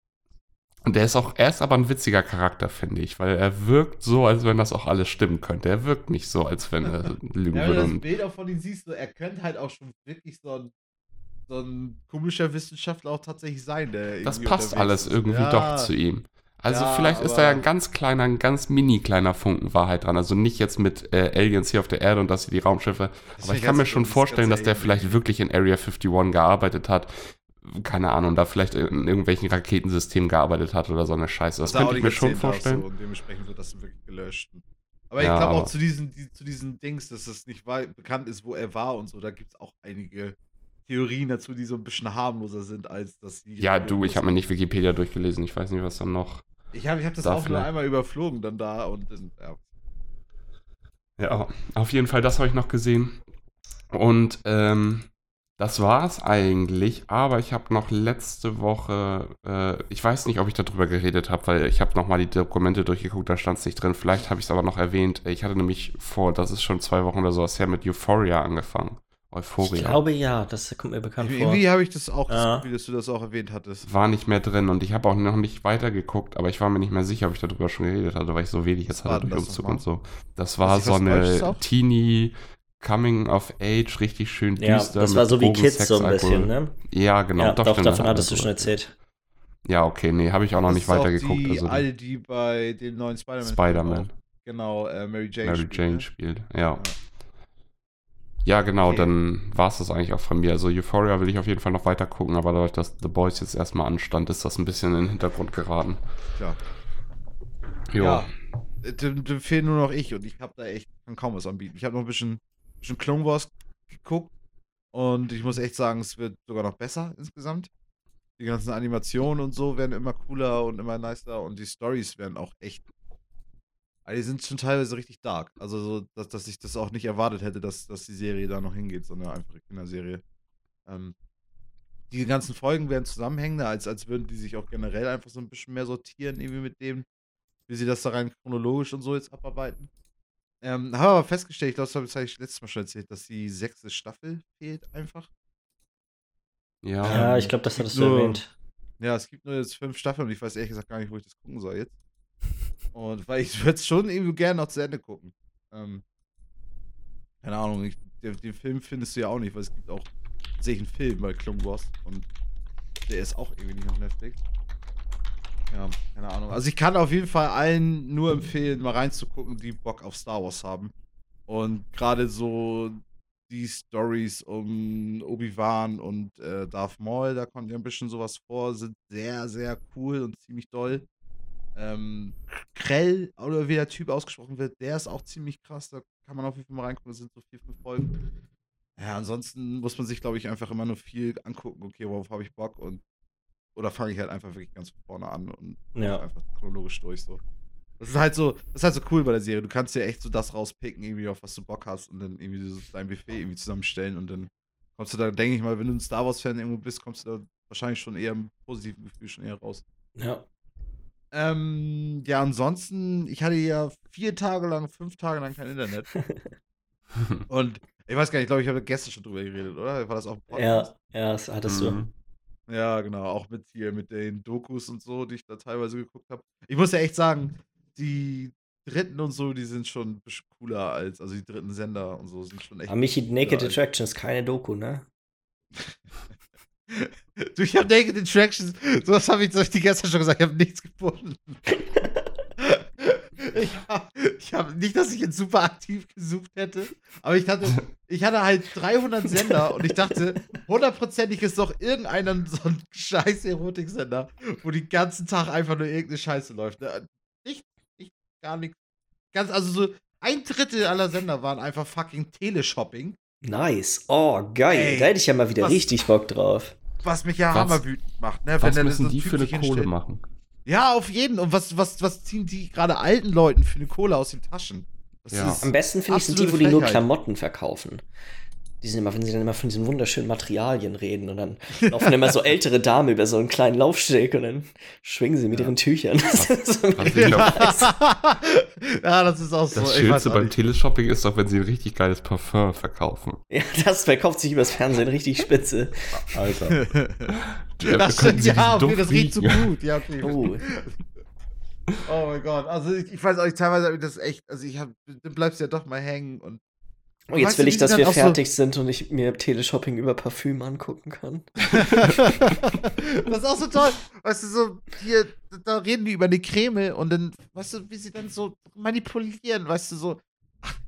Und der ist auch, er ist aber ein witziger Charakter, finde ich, weil er wirkt so, als wenn das auch alles stimmen könnte. Er wirkt nicht so, als wenn er (laughs) lügen Ja, wenn du würde. das Bild auch von ihm siehst, so, er könnte halt auch schon wirklich so ein, so ein komischer Wissenschaftler auch tatsächlich sein. Der das passt alles ist. irgendwie ja, doch zu ihm. Also Ja, vielleicht ist da ja ein ganz kleiner, ein ganz mini kleiner Funken Wahrheit dran. Also nicht jetzt mit äh, Aliens hier auf der Erde und dass sie die Raumschiffe. Das Aber ich kann mir schon das vorstellen, dass der vielleicht wirklich in Area 51 gearbeitet hat. keine Ahnung, da vielleicht in irgendwelchen Raketensystemen gearbeitet hat oder so eine Scheiße. Das auch könnte ich mir schon vorstellen. So, und dementsprechend wird das wirklich gelöscht. Aber ich Ja, glaube auch zu diesen, die, zu diesen Dings, dass es nicht bekannt ist, wo er war und so, da gibt es auch einige Theorien dazu, die so ein bisschen harmloser sind, als dass sie. Ja, du, ich habe mir nicht Wikipedia durchgelesen. Ich weiß nicht, was dann noch. Ich habe ich hab das da auch nur einmal überflogen dann da und ja. Ja, auf jeden Fall, das habe ich noch gesehen. Und ähm, das war's eigentlich. Aber ich habe noch letzte Woche, äh, ich weiß nicht, ob ich darüber geredet habe, weil ich habe nochmal die Dokumente durchgeguckt, da stand es nicht drin. Vielleicht habe ich es aber noch erwähnt. Ich hatte nämlich vor, das ist schon zwei Wochen oder sowas her, mit Euphoria angefangen. Euphoria. Ich glaube ja, das kommt mir bekannt vor. Irgendwie habe ich das auch das Ja. Gefühl, dass du das auch erwähnt hattest. war nicht mehr drin und ich habe auch noch nicht weitergeguckt, aber ich war mir nicht mehr sicher, ob ich darüber schon geredet hatte, weil ich so wenig jetzt hatte durch das Umzug und so. Das war so das eine? Teenie Coming of Age, richtig schön ja, düster. das mit war so wie Drogen, Kids Sex, so ein bisschen, ne? Ja, genau. ja, doch, doch, davon das hattest du schon er erzählt. Ja, okay, nee, habe ich auch noch Das nicht weitergeguckt. Die Also alte, die bei dem neuen Spider-Man. Spider-Man, Genau, äh, Mary Jane. Mary spielt, Jane ne? spielt, ja. Ja, genau, Okay. dann war es das eigentlich auch von mir. Also Euphoria will ich auf jeden Fall noch weiter gucken, aber dadurch, dass The Boys jetzt erstmal anstand, ist das ein bisschen in den Hintergrund geraten. Klar. Jo. Ja. Dem, dem fehlen nur noch ich und ich habe da echt kann kaum was anbieten. Ich habe noch ein bisschen, bisschen Clone Wars geguckt und ich muss echt sagen, es wird sogar noch besser insgesamt. Die ganzen Animationen und so werden immer cooler und immer nicer und die Stories werden auch echt. Also die sind schon teilweise richtig dark. Also, so, dass, dass ich das auch nicht erwartet hätte, dass, dass die Serie da noch hingeht, sondern einfach eine Kinderserie. Ähm, die ganzen Folgen werden zusammenhängender, als, als würden die sich auch generell einfach so ein bisschen mehr sortieren, irgendwie mit dem, wie sie das da rein chronologisch und so jetzt abarbeiten. Ähm, habe aber festgestellt, ich glaube, das habe ich letztes Mal schon erzählt, dass die sechste Staffel fehlt einfach. Ja. Ja, Ähm, ich glaube, das hattest du nur- erwähnt. Ja, es gibt nur jetzt fünf Staffeln und ich weiß ehrlich gesagt gar nicht, wo ich das gucken soll jetzt. Und weil ich würde es schon irgendwie gerne noch zu Ende gucken. Ähm, keine Ahnung, ich, den, den Film findest du ja auch nicht, weil es gibt auch tatsächlich einen Film bei Clone Wars und der ist auch irgendwie nicht auf Netflix. Ja, keine Ahnung. Also ich kann auf jeden Fall allen nur empfehlen, mal reinzugucken, die Bock auf Star Wars haben. Und gerade so die Stories um Obi-Wan und äh, Darth Maul, da kommt ja ein bisschen sowas vor, sind sehr, sehr cool und ziemlich doll. Ähm, Krell, oder wie der Typ ausgesprochen wird, der ist auch ziemlich krass. Da kann man auf jeden Fall mal reingucken. Das sind so vier, fünf Folgen. Ja, ansonsten muss man sich, glaube ich, einfach immer nur viel angucken. Okay, worauf habe ich Bock? Und oder fange ich halt einfach wirklich ganz vorne an und Ja. einfach chronologisch durch so. Das ist halt so, das ist halt so cool bei der Serie. Du kannst dir echt so das rauspicken, irgendwie auf was du Bock hast und dann irgendwie so dein Buffet irgendwie zusammenstellen und dann kommst du da, denke ich mal, wenn du ein Star Wars Fan irgendwo bist, kommst du da wahrscheinlich schon eher im positiven Gefühl schon eher raus. Ja. Ähm, ja, ansonsten, ich hatte ja vier Tage lang, fünf Tage lang kein Internet. (laughs) Und ich weiß gar nicht, ich glaube, ich habe gestern schon drüber geredet, oder? War das auch ein Ja, ja, das hattest du. Mhm. Ja, genau, auch mit hier, mit den Dokus und so, die ich da teilweise geguckt habe. Ich muss ja echt sagen, die dritten und so, die sind schon ein bisschen cooler als, also die dritten Sender und so sind schon echt. Aber Michi, Naked Attraction ist keine Doku, ne? (laughs) du, ich habe Naked Attractions, sowas habe ich, hab ich dir gestern schon gesagt, ich habe nichts gefunden. ich habe hab, nicht, dass ich jetzt super aktiv gesucht hätte, aber ich hatte, ich hatte halt 300 Sender und ich dachte, hundertprozentig ist doch irgendeiner so ein scheiß Erotiksender, wo den ganzen Tag einfach nur irgendeine Scheiße läuft. Ne? Nicht, nicht, gar nichts. Ganz, also so ein Drittel aller Sender waren einfach fucking Teleshopping, Nice. Oh, geil. Ey, da hätte ich ja mal wieder was- richtig Bock drauf. was mich ja Was- hammerwütend macht, ne? Was müssen so die für eine Kohle hinstellt. machen? Ja, auf jeden. Und was, was, was ziehen die gerade alten Leuten für eine Kohle aus den Taschen? Das Ja. ist Am besten finde ich sind die, wo die nur. Klamotten verkaufen. Die sind immer, wenn sie dann immer von diesen wunderschönen Materialien reden und dann laufen immer so ältere Damen über so einen kleinen Laufsteg und dann schwingen sie mit Ja. ihren Tüchern. (laughs) Das ist so ich (laughs) ja, das ist auch so. Das ich weiß Schönste beim. Teleshopping ist doch, wenn sie ein richtig geiles Parfum verkaufen. ja, das verkauft sich übers Fernsehen richtig spitze. Alter. (laughs) das stimmt, Sie ja, okay, das riecht so gut. Ja, okay. Oh. Oh mein Gott. Also ich, ich weiß auch nicht, teilweise habe ich das echt, also ich hab, dann bleibst ja doch mal hängen und Oh, jetzt Weißt will du, ich, dass wir auch so- fertig sind und ich mir Teleshopping über Parfüm angucken kann. (laughs) das ist auch so toll. Weißt du, so, hier, da reden die über eine Creme und dann, weißt du, wie sie dann so manipulieren, weißt du, so.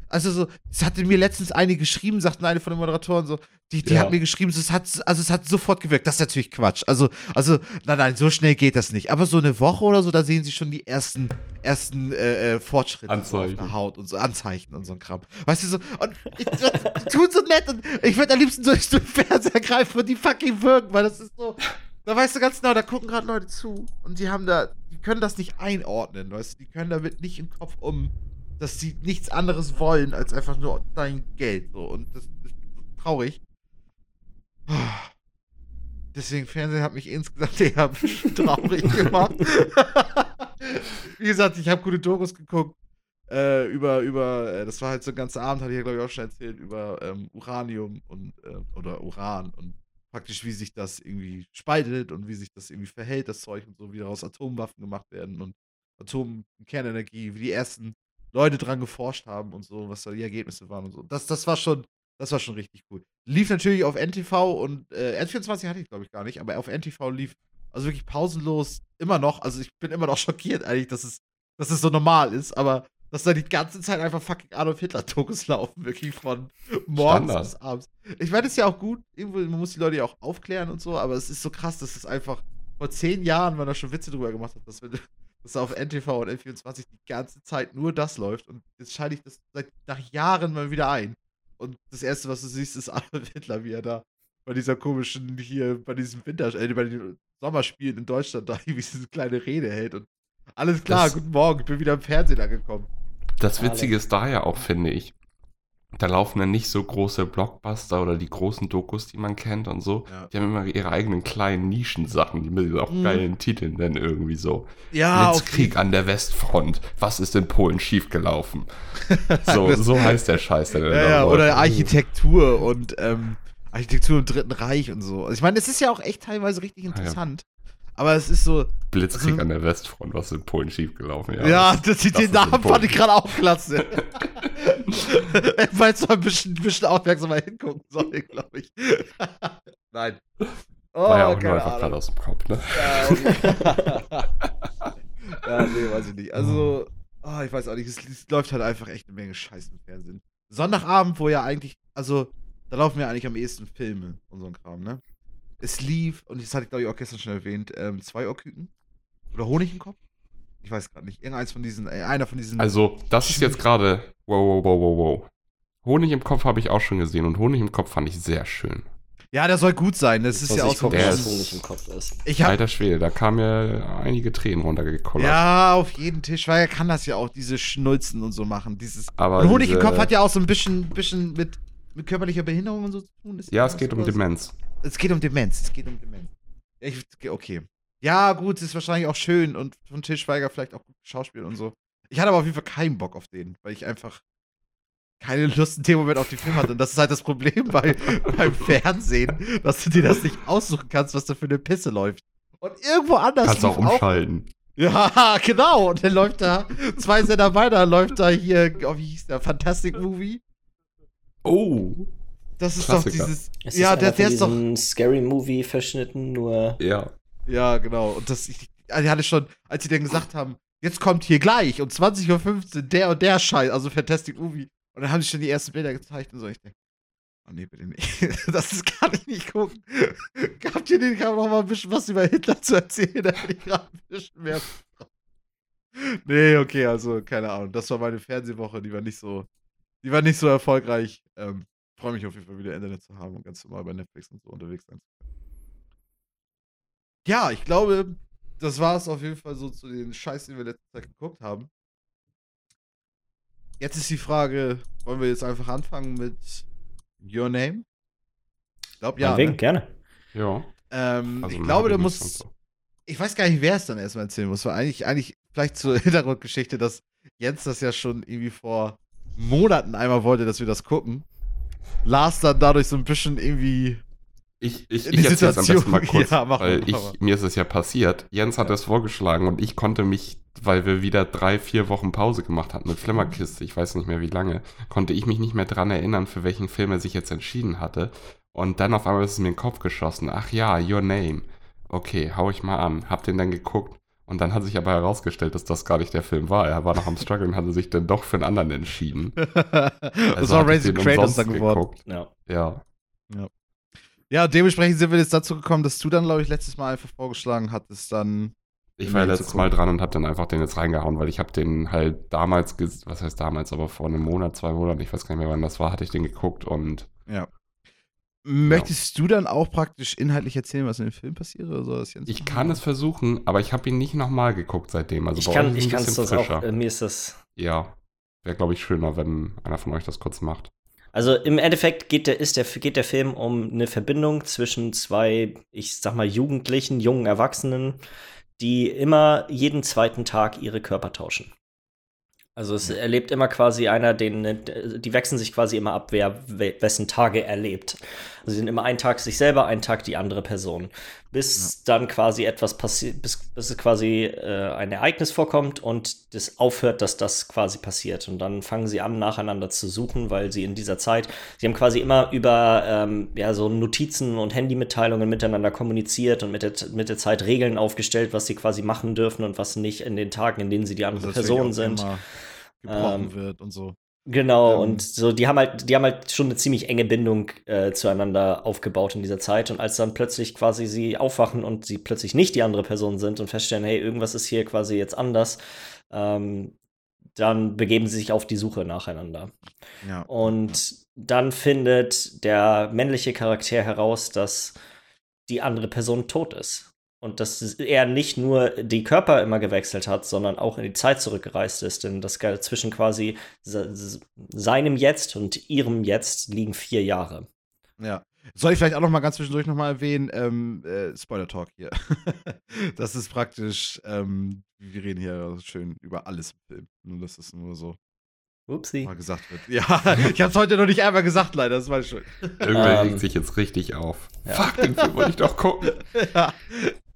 Also so, es hatte mir letztens eine geschrieben, sagten eine von den Moderatoren so, die, die Ja. hat mir geschrieben, so, es hat, also es hat sofort gewirkt. Das ist natürlich Quatsch. Also, also, nein, nein, so schnell geht das nicht. Aber so eine Woche oder so, da sehen sie schon die ersten, ersten äh, äh, Fortschritte Anzeichen. auf der Haut und so Anzeichen und so ein Kram. Weißt du so, und ich, (laughs) tut so nett und ich würde am liebsten durch den Fernseher greifen und die fucking wirken, weil das ist so. Da weißt du ganz genau, da gucken gerade Leute zu und die haben da, die können das nicht einordnen, weißt du, die können damit nicht im Kopf um, dass sie nichts anderes wollen als einfach nur dein Geld so und das ist traurig. Deswegen Fernsehen hat mich insgesamt (laughs) eher traurig gemacht. (laughs) Wie gesagt, ich habe gute Dokus geguckt äh, über, über, äh, das war halt so ein ganzer Abend, hatte ich ja glaube ich auch schon erzählt, über ähm, Uranium und, äh, oder Uran und praktisch wie sich das irgendwie spaltet und wie sich das irgendwie verhält, das Zeug und so, wie daraus Atomwaffen gemacht werden und Atom- und Kernenergie, wie die ersten Leute dran geforscht haben und so, was da die Ergebnisse waren und so. Das, das war schon, das war schon richtig cool. Lief natürlich auf NTV und äh, N24 hatte ich, glaube ich, gar nicht, aber auf NTV lief also wirklich pausenlos immer noch. Also ich bin immer noch (laughs) schockiert eigentlich, dass es, dass es so normal ist, aber dass da die ganze Zeit einfach fucking Adolf Hitler-Dokus (laughs) laufen, wirklich von morgens Standard. bis abends. Ich meine, das ist ja auch gut, irgendwo, man muss die Leute ja auch aufklären und so, aber es ist so krass, dass es einfach vor zehn Jahren, man da schon Witze drüber gemacht hat, dass, wenn, dass auf NTV und N24 die ganze Zeit nur das läuft und jetzt schalte ich das seit nach Jahren mal wieder ein. Und das erste, was du siehst, ist (laughs) Adolf Hitler, wie er da bei dieser komischen hier, bei diesem Winter, äh, bei den Sommerspielen in Deutschland (laughs) da irgendwie diese kleine Rede hält und alles klar, Das- guten Morgen, ich bin wieder im Fernsehen angekommen. Das. Witzige ist da ja auch, finde ich. Da laufen dann nicht so große Blockbuster oder die großen Dokus, die man kennt und so. Ja. Die haben immer ihre eigenen kleinen Nischensachen, die mit auch Mhm. geilen Titeln dann irgendwie so. Ja, Blitzkrieg an der Westfront. Was ist in Polen schiefgelaufen? (laughs) So, so heißt der Scheiß, der Ja, ja, oder Architektur und ähm, Architektur im Dritten Reich und so. Also ich meine, es ist ja auch echt teilweise richtig ja. interessant. Aber es ist so, Blitzkrieg also- an der Westfront. Was ist in Polen schiefgelaufen? ja, das- das, das den Namen fand ich gerade auch klasse. (laughs) Weil es mal ein bisschen, ein bisschen aufmerksamer hingucken soll, glaube ich. (laughs) Nein. Oh, War ja auch nur einfach gerade aus dem Kopf, ne? Ja, (laughs) ja, nee, weiß ich nicht. Also, ah, ich weiß auch nicht, es, es läuft halt einfach echt eine Menge Scheiß im Fernsehen. Sonntagabend, wo ja eigentlich, also, da laufen ja eigentlich am ehesten Filme und so ein Kram, ne? Es lief, und das hatte ich glaube ich auch gestern schon erwähnt, ähm, zwei Ohrküken. Oder Honig im Kopf? Ich weiß gerade nicht. Irgendeins von diesen, äh, einer von diesen. Also, das ist jetzt gerade. Wow, wow, wow, wow, wow. Honig im Kopf habe ich auch schon gesehen und Honig im Kopf fand ich sehr schön. ja, der soll gut sein. Das ist ja auch so. der ist- Honig im Kopf ist. Ich hab, Alter Schwede, da kamen ja einige Tränen runtergekullert. ja, auf jeden Tisch, weil er kann das ja auch, diese Schnulzen und so machen. Dieses. aber Und Honig im diese- Kopf hat ja auch so ein bisschen, bisschen mit, mit körperlicher Behinderung und so zu tun. Ist Ja, es geht um? Demenz. Es geht um Demenz. Es geht um Demenz. Ich, okay. Ja, gut, ist wahrscheinlich auch schön und von Til Schweiger vielleicht auch gut Schauspiel und so. Ich hatte aber auf jeden Fall keinen Bock auf den, weil ich einfach keine Lust in dem Moment auf den Film hatte. Und das ist halt das Problem bei, beim Fernsehen, dass du dir das nicht aussuchen kannst, was da für eine Pisse läuft. Und irgendwo anders. Kannst auch umschalten. ja, (laughs) genau. Und dann läuft da, zwei Sender weiter, läuft da hier, oh, wie hieß der, Fantastic Movie. Oh. Das ist Klassiker. doch dieses. Es ja, ist der, der ist doch. Scary Movie verschnitten, nur Ja. Ja, genau. Und das, ich, ich hatte schon, als sie dann gesagt haben, jetzt kommt hier gleich um 20.15 Uhr der und der Scheiß, also Fantastic Movie. Und dann haben sie schon die ersten Bilder gezeigt und so. Ich denke, oh nee, bitte nicht. (laughs) Das ist, kann ich nicht gucken. (laughs) Habt ihr den noch mal ein bisschen was über Hitler zu erzählen? Da hätte ich gerade ein bisschen mehr. Nee, okay, also keine Ahnung. Das war meine Fernsehwoche, die war nicht so, die war nicht so erfolgreich. Ähm, Freue mich auf jeden Fall wieder Internet zu haben und ganz normal bei Netflix und so unterwegs sein zu. Ja, ich glaube, das war es auf jeden Fall so zu den Scheiß, die wir letzte Zeit geguckt haben. Jetzt ist die Frage, wollen wir jetzt einfach anfangen mit Your Name? Ich glaube ja. meinetwegen, Ne? gerne. Ja. Ähm, Also ich glaube, du musst. Und so. Ich weiß gar nicht, wer es dann erstmal erzählen muss. Weil eigentlich, eigentlich vielleicht zur (laughs) Hintergrundgeschichte, dass Jens das ja schon irgendwie vor Monaten einmal wollte, dass wir das gucken. Lars dann dadurch so ein bisschen irgendwie. Ich, ich, Die ich erzähle es am besten mal kurz, Ja, mach weil mach ich, mal. mir ist es ja passiert. Jens hat Ja. es vorgeschlagen und ich konnte mich, weil wir wieder drei, vier Wochen Pause gemacht hatten mit Flimmerkiste, ich weiß nicht mehr wie lange, konnte ich mich nicht mehr dran erinnern, für welchen Film er sich jetzt entschieden hatte. Und dann auf einmal ist es mir in den Kopf geschossen. Ach ja, Your Name. Okay, hau ich mal an. Hab den dann geguckt Und dann hat sich aber herausgestellt, dass das gar nicht der Film war. Er war noch am Struggle und hatte sich dann doch für einen anderen entschieden. (laughs) das Also war hatte ich Raising Kratos dann geworden. geguckt. Ja. Ja. Ja, dementsprechend sind wir jetzt dazu gekommen, dass du dann, glaube ich, letztes Mal einfach vorgeschlagen hattest, dann. Ich war ja letztes Mal dran und habe dann einfach den jetzt reingehauen, weil ich habe den halt damals, was heißt damals, aber vor einem Monat, zwei Monaten, ich weiß gar nicht mehr wann das war, hatte ich den geguckt und Ja. Möchtest du dann auch praktisch inhaltlich erzählen, was in dem Film passiert? Oder soll das Jens ich machen? kann es versuchen, aber ich habe ihn nicht nochmal geguckt seitdem. Also Ich bei kann euch ich ein kann es bisschen sonst auch, frischer. äh, mir ist das Ja, wäre glaube ich schöner, wenn einer von euch das kurz macht. Also im Endeffekt geht der, ist der, geht der Film um eine Verbindung zwischen zwei, ich sag mal, Jugendlichen, jungen Erwachsenen, die immer jeden zweiten Tag ihre Körper tauschen. Also es erlebt immer quasi einer, den, die wechseln sich quasi immer ab, wer we- wessen Tage erlebt. Also sie sind immer einen Tag sich selber, einen Tag die andere Person. Bis dann quasi etwas passiert, bis, bis es quasi äh, ein Ereignis vorkommt und das aufhört, dass das quasi passiert. Und dann fangen sie an, nacheinander zu suchen, weil sie in dieser Zeit, sie haben quasi immer über ähm, ja, so Notizen und Handymitteilungen miteinander kommuniziert und mit der, mit der Zeit Regeln aufgestellt, was sie quasi machen dürfen und was nicht in den Tagen, in denen sie die andere Also, Person sind. immer gebrochen Ähm, wird und so. Genau, Ähm, und so, die haben halt, die haben halt schon eine ziemlich enge Bindung äh, zueinander aufgebaut in dieser Zeit. Und als dann plötzlich quasi sie aufwachen und sie plötzlich nicht die andere Person sind und feststellen, hey, irgendwas ist hier quasi jetzt anders, ähm, dann begeben sie sich auf die Suche nacheinander. Ja. Und dann findet der männliche Charakter heraus, dass die andere Person tot ist. Und dass er nicht nur die Körper immer gewechselt hat, sondern auch in die Zeit zurückgereist ist. Denn das zwischen quasi se- seinem Jetzt und ihrem Jetzt liegen vier Jahre. Ja. Soll ich vielleicht auch noch mal ganz zwischendurch noch mal erwähnen, ähm, äh, Spoiler Talk hier. (laughs) das ist praktisch, ähm, wir reden hier schön über alles im Film. Nur, dass es nur so Upsi. mal gesagt wird. Ja, (laughs) ich hab's heute noch nicht einmal gesagt, leider, das ist meine Schuld. Irgendwer Ähm, regt sich jetzt richtig auf. ja. Fuck, den Film wollte ich doch gucken. (laughs) ja.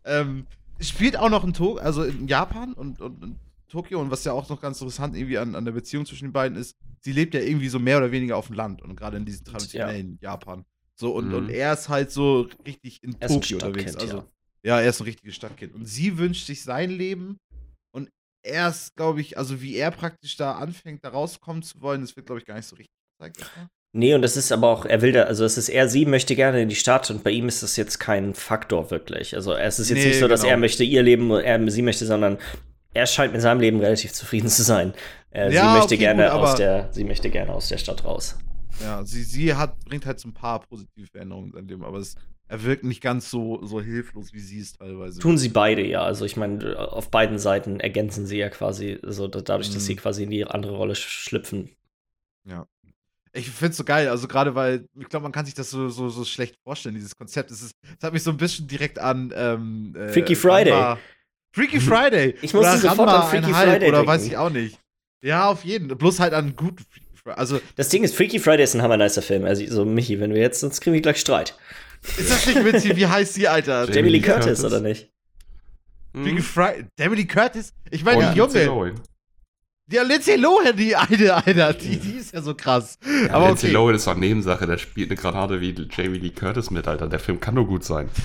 Ähm, spielt auch noch in Tokio, also in Japan und, und, und Tokio und was ja auch noch ganz interessant irgendwie an, an der Beziehung zwischen den beiden ist, sie lebt ja irgendwie so mehr oder weniger auf dem Land und gerade in diesem traditionellen Japan. So, und, Mhm. und er ist halt so richtig in Tokio unterwegs. Also, ja. er ist ein richtiges Stadtkind. Und sie wünscht sich sein Leben und er ist, glaube ich, also wie er praktisch da anfängt, da rauskommen zu wollen, das wird, glaube ich, gar nicht so richtig gezeigt. Nee, und das ist aber auch, er will da, also es ist er, sie möchte gerne in die Stadt und bei ihm ist das jetzt kein Faktor wirklich. Also es ist jetzt Nee, nicht so, dass genau. er möchte ihr Leben, er, sie möchte, sondern er scheint mit seinem Leben relativ zufrieden zu sein. Äh, Ja, sie möchte okay, gerne gut, aus der, sie möchte gerne aus der Stadt raus. Ja, sie, sie hat, bringt halt so ein paar positive Veränderungen sein Leben, aber es, er wirkt nicht ganz so, so hilflos, wie sie es teilweise. Tun sie beide ja. Also ich meine, auf beiden Seiten ergänzen sie ja quasi, so da- dadurch, dass Mhm. sie quasi in die andere Rolle sch- schlüpfen. Ich find's so geil, also gerade weil, ich glaube, man kann sich das so, so, so schlecht vorstellen, dieses Konzept. Es, ist, es hat mich so ein bisschen direkt an ähm, äh, Freaky Friday. Ranma- Freaky Friday. (laughs) Ich musste Oder sofort Ranma an Freaky Friday Oder denken. weiß ich auch nicht. Ja, auf jeden. Bloß halt an guten Freaky Friday. Also, Das Ding ist, Freaky Friday ist ein hammer nicer Film. Also so, Michi, wenn wir jetzt, sonst kriegen wir gleich Streit. ist das nicht witzig? Wie heißt sie, Alter? Jamie Lee Curtis, Curtis. oder nicht? Freaky Mhm. Friday. Jamie Lee Curtis? Ich meine, Lindsay Junge. Ja, Lindsay Lohan, die eine, Alter. Die, die ist ja so krass. Ja, Aber Lindsay okay. Lohan ist doch Nebensache, der spielt eine Granate wie Jamie Lee Curtis mit, Alter. Der Film kann nur gut sein. (laughs)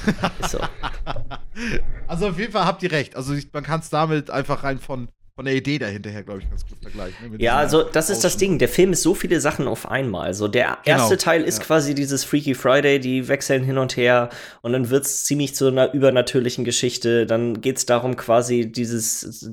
Also auf jeden Fall habt ihr recht. Also man kann es damit einfach rein von, von der Idee dahinterher, glaube ich, ganz gut vergleichen. ne? Ja, also das ist das. Ding. Der Film ist so viele Sachen auf einmal. So der Genau, erste Teil ist ja. quasi dieses Freaky Friday, die wechseln hin und her und dann wird es ziemlich zu einer übernatürlichen Geschichte. Dann geht es darum, quasi dieses,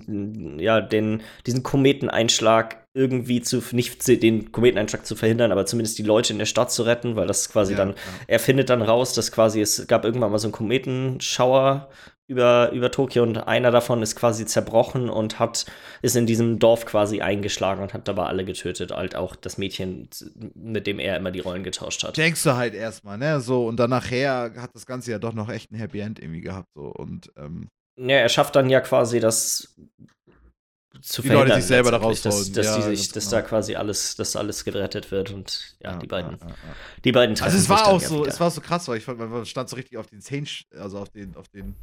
ja, den, diesen Kometeneinschlag irgendwie zu, nicht den Kometeneinschlag zu verhindern, aber zumindest die Leute in der Stadt zu retten, weil das quasi Ja, dann, ja. er findet dann raus, dass quasi es gab irgendwann mal so einen Kometenschauer über, über Tokio und einer davon ist quasi zerbrochen und hat, ist in diesem Dorf quasi eingeschlagen und hat dabei alle getötet, halt auch das Mädchen, mit dem er immer die Rollen getauscht hat. Denkst du halt erstmal, ne? So, und dann nachher hat das Ganze ja doch noch echt ein Happy End irgendwie gehabt. So. Und ähm, Ja, er schafft dann ja quasi das zu Die Leute sich selber da letztendlich, dass, dass, Ja, die sich, dass genau. da quasi alles, dass alles gerettet wird und ja, die beiden, Ja, ja, ja. die beiden treffen Also es war auch ja so, wieder. es war so krass, weil ich fand, man stand so richtig auf den Zehen, also auf den, auf den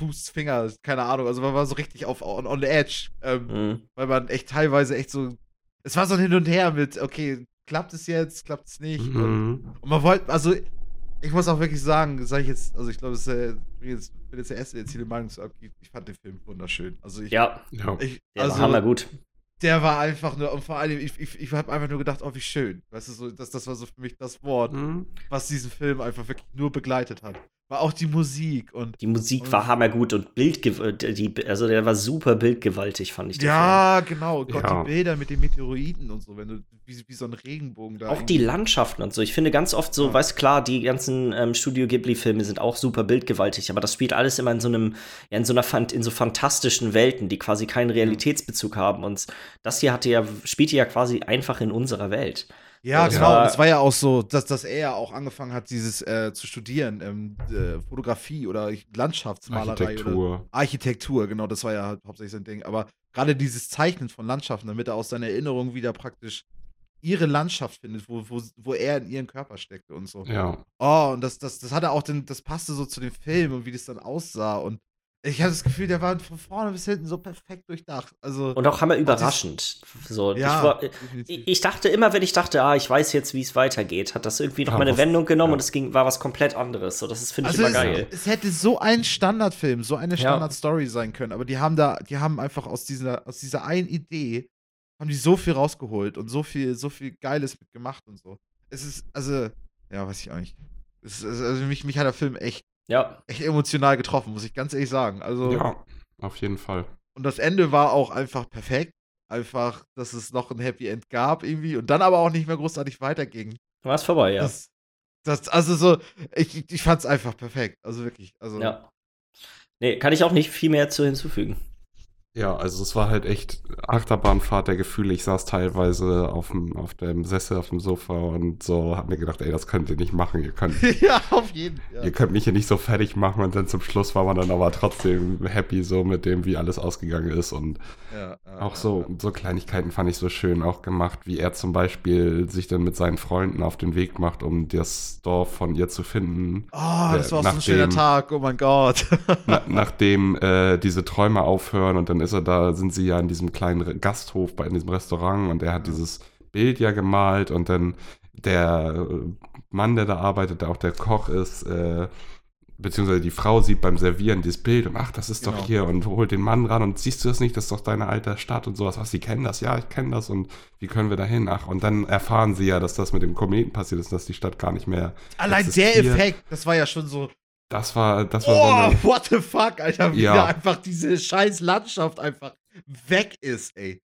Fuß, Finger, keine Ahnung. Also man war so richtig auf on, on the edge. Ähm, Mhm. weil man echt teilweise echt so. Es war so ein Hin und Her mit, okay, klappt es jetzt, klappt es nicht? Und, Mhm. und man wollte, also ich muss auch wirklich sagen, sage ich jetzt, also ich glaube, es ist äh, bin jetzt, bin jetzt der Erste, der jetzt hier eine Meinung zu abgibt. Ich fand den Film wunderschön. Also ich, Ja, Ja. ich der also, war hammergut. der war einfach nur, und vor allem, ich, ich, ich habe einfach nur gedacht, oh, wie schön. Weißt du, so, das, das war so für mich das Wort, Mhm. was diesen Film einfach wirklich nur begleitet hat. War auch die Musik und Die Musik Und- war hammergut und Bildgewalt, die, also der war super bildgewaltig, fand ich. ja, genau. Gott, Ja. die Bilder mit den Meteoriten und so, wenn du wie, wie so ein Regenbogen da. Film. Auch die Landschaften und so. Ich finde ganz oft so, Ja. weißt klar, die ganzen ähm, Studio Ghibli-Filme sind auch super bildgewaltig, aber das spielt alles immer in so einem, ja, in so einer in so fantastischen Welten, die quasi keinen Realitätsbezug haben. Und das hier hatte ja, spielte ja quasi einfach in unserer Welt. Ja, Das genau. war- es war ja auch so, dass, dass er ja auch angefangen hat, dieses äh, zu studieren, ähm, äh, Fotografie oder Landschaftsmalerei oder Architektur. Architektur, genau, das war ja halt hauptsächlich sein Ding. Aber gerade dieses Zeichnen von Landschaften, damit er aus seiner Erinnerung wieder praktisch ihre Landschaft findet, wo, wo, wo er in ihren Körper steckte und so. Ja. Oh, und das, das, das hatte auch den, das passte so zu dem Film und wie das dann aussah. Und ich hatte das Gefühl, der war von vorne bis hinten so perfekt durchdacht. Also, Und auch hammer überraschend. So, ich, ja, ich, ich dachte immer, wenn ich dachte, ah, ich weiß jetzt, wie es weitergeht, hat das irgendwie noch Ah, mal eine Wendung genommen ja. und es ging, war was komplett anderes. So, das ist, finde ich, Also immer es, geil. es hätte so ein Standardfilm, so eine Ja. Standardstory sein können, aber die haben da, die haben einfach aus dieser, aus dieser einen Idee, haben die so viel rausgeholt und so viel, so viel Geiles mitgemacht und so. Es ist, also, ja, weiß ich auch nicht. Es ist, also mich, mich hat der Film echt, Ja, echt emotional getroffen, muss ich ganz ehrlich sagen. Also, Ja, auf jeden Fall. und das Ende war auch einfach perfekt. Einfach, dass es noch ein Happy End gab irgendwie und dann aber auch nicht mehr großartig weiterging. war es vorbei, ja. Das, das, also so, ich, ich- ich fand's einfach perfekt. Also wirklich. Also, ja. Nee, kann ich auch nicht viel mehr zu hinzufügen. Ja, also es war halt echt Achterbahnfahrt der Gefühle. Ich saß teilweise auf dem, auf dem Sessel, auf dem Sofa und so, hab mir gedacht, ey, das könnt ihr nicht machen. Ihr könnt, (laughs) ja, auf jeden Fall. ihr könnt mich hier nicht so fertig machen. Und dann zum Schluss war man dann aber trotzdem happy so mit dem, wie alles ausgegangen ist. Und Ja, ja, auch ja, so, ja. so Kleinigkeiten fand ich so schön auch gemacht, wie er zum Beispiel sich dann mit seinen Freunden auf den Weg macht, um das Dorf von ihr zu finden. Oh, das äh, war so ein nachdem- schöner Tag, oh mein Gott. (laughs) Na, nachdem äh, diese Träume aufhören und dann ist er da, sind sie ja in diesem kleinen Gasthof bei in diesem Restaurant und er hat dieses Bild ja gemalt und dann der äh, Mann, der da arbeitet, der auch der Koch ist, äh, beziehungsweise die Frau sieht beim Servieren dieses Bild und ach, das ist doch Genau. hier und holt den Mann ran und siehst du das nicht, das ist doch deine alte Stadt und sowas, was, sie kennen das, ja, ich kenne das und wie können wir da hin? Ach, und dann erfahren sie ja, dass das mit dem Kometen passiert ist, dass die Stadt gar nicht mehr, Allein der. Effekt, das war ja schon so, das war, das war so oh, eine, what the fuck, Alter, wie Ja. da einfach diese scheiß Landschaft einfach weg ist, ey.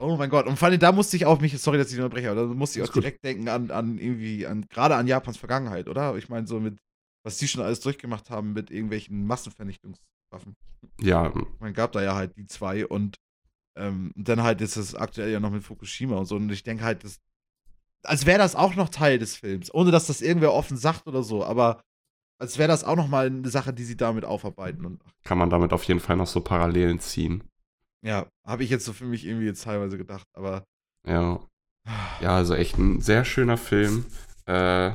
Oh mein Gott, und vor allem da musste ich auch mich, sorry, dass ich unterbreche, aber da musste ich auch gut. direkt denken an, an irgendwie, an, gerade an Japans Vergangenheit, oder? Ich meine, so mit, was die schon alles durchgemacht haben mit irgendwelchen Massenvernichtungswaffen. ja, Man gab da ja halt die zwei und ähm, dann halt ist es aktuell ja noch mit Fukushima und so. Und ich denke halt, das, als wäre das auch noch Teil des Films, ohne dass das irgendwer offen sagt oder so, aber als wäre das auch noch mal eine Sache, die sie damit aufarbeiten. Und kann man damit auf jeden Fall noch so Parallelen ziehen. ja, habe ich jetzt so für mich irgendwie jetzt teilweise gedacht, aber Ja. Ja, also echt ein sehr schöner Film. Äh,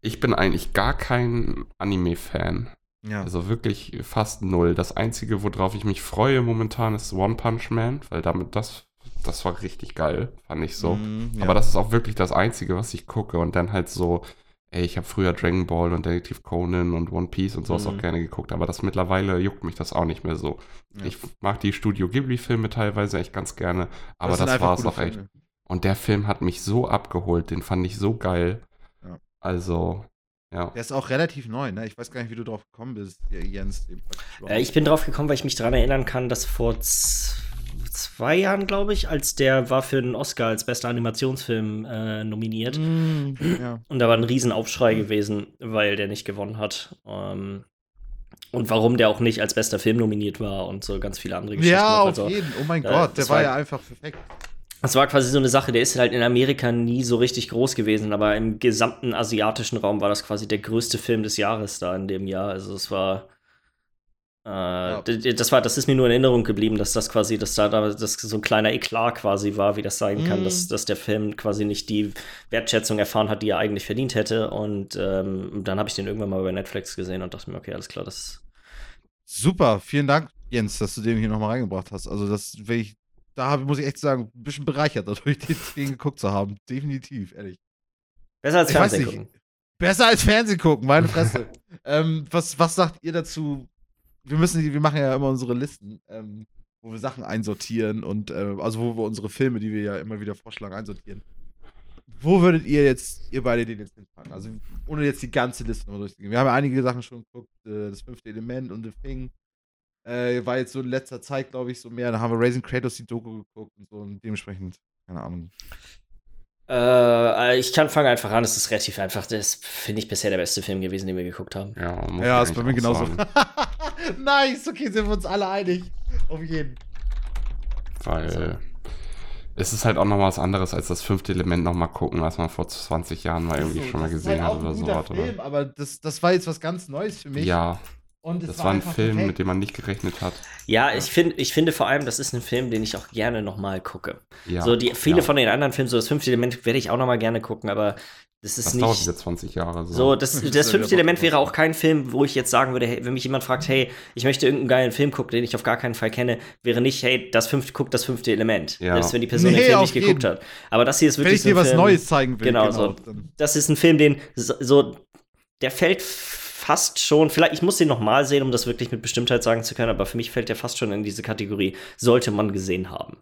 ich bin eigentlich gar kein Anime-Fan. ja. Also wirklich fast null. Das Einzige, worauf ich mich freue momentan, ist One Punch Man, weil damit das, das war richtig geil, fand ich so. Mm, ja. Aber das ist auch wirklich das Einzige, was ich gucke. Und dann halt so, ey, ich habe früher Dragon Ball und Detective Conan und One Piece und sowas Mhm. auch gerne geguckt. Aber das mittlerweile juckt mich das auch nicht mehr so. Ja. Ich mag die Studio Ghibli-Filme teilweise echt ganz gerne. Aber das, einfach war es auch echt. Filme. Und der Film hat mich so abgeholt, den fand ich so geil. Ja. Also, ja. Der ist auch relativ neu, ne? Ich weiß gar nicht, wie du drauf gekommen bist, Jens. Äh, ich bin drauf gekommen, weil ich mich daran erinnern kann, dass vor zwei Jahren, glaube ich, als der war für den Oscar als bester Animationsfilm äh, nominiert. Mm, ja. Und da war ein Riesenaufschrei gewesen, weil der nicht gewonnen hat. Ähm, und warum der auch nicht als bester Film nominiert war und so ganz viele andere Geschichten. Ja, auf Also, jeden. Oh mein äh, Gott, der war war- ja einfach perfekt. Das war quasi so eine Sache, der ist halt in Amerika nie so richtig groß gewesen, aber im gesamten asiatischen Raum war das quasi der größte Film des Jahres da in dem Jahr. Also es war. Äh, d- Das war, das ist mir nur in Erinnerung geblieben, dass das quasi, dass da, da das so ein kleiner Eklat quasi war, wie das sein kann, Mhm. dass, dass der Film quasi nicht die Wertschätzung erfahren hat, die er eigentlich verdient hätte. Und ähm, dann habe ich den irgendwann mal bei Netflix gesehen und dachte mir, okay, alles klar, das Super, vielen Dank, Jens, dass du den hier nochmal reingebracht hast. Also, das, wenn ich, da hab, muss ich echt sagen, ein bisschen bereichert, (laughs) dadurch den, den geguckt zu haben. Definitiv, ehrlich. besser als Fernsehen gucken. Besser als Fernsehen gucken, meine Fresse. (laughs) ähm, was, was sagt ihr dazu? Wir müssen, wir machen ja immer unsere Listen, ähm, wo wir Sachen einsortieren und äh, also wo wir unsere Filme, die wir ja immer wieder vorschlagen, einsortieren. Wo würdet ihr jetzt, ihr beide den jetzt hinpacken? Also ohne jetzt die ganze Liste nochmal durchzugehen. Wir haben ja einige Sachen schon geguckt, äh, das fünfte Element und The Thing. Äh, war jetzt so in letzter Zeit, glaube ich, so mehr. Da haben wir Raising Kratos die Doku geguckt und so und dementsprechend, keine Ahnung. Äh, ich kann fangen einfach an, es ist relativ einfach. Das finde ich bisher der beste Film gewesen, den wir geguckt haben. Ja, Ja, ist bei mir genauso. (laughs) nice, okay, sind wir uns alle einig. Auf jeden. Weil es ist halt auch noch mal was anderes als das fünfte Element noch mal gucken, was man vor 20 Jahren mal irgendwie So, schon mal gesehen halt hat oder ein so. hat, Oder? Film, aber das, das war jetzt was ganz Neues für mich. Ja, und es das war ein einfach Film, perfekt. mit dem man nicht gerechnet hat. Ja, ich, find, ich finde vor allem, das ist ein Film, den ich auch gerne nochmal gucke. Ja, so, die, viele ja. von den anderen Filmen, so das fünfte Element, werde ich auch nochmal gerne gucken, aber das ist Das dauert nicht. wieder 20 Jahre. So. So, das, Das das fünfte Element wäre auch kein Film, wo ich jetzt sagen würde, hey, wenn mich jemand fragt, hey, ich möchte irgendeinen geilen Film gucken, den ich auf gar keinen Fall kenne, wäre nicht, hey, das fünfte, guck das fünfte Element. Ja. Selbst wenn die Person Nee, den Film nicht geguckt jeden. hat. Aber das hier ist Wenn wirklich ich dir so ein was Film, Neues zeigen will. Genau, so. dann- Das ist ein Film, den so, so der fällt fast schon, vielleicht, ich muss den nochmal sehen, um das wirklich mit Bestimmtheit sagen zu können, aber für mich fällt der fast schon in diese Kategorie, sollte man gesehen haben.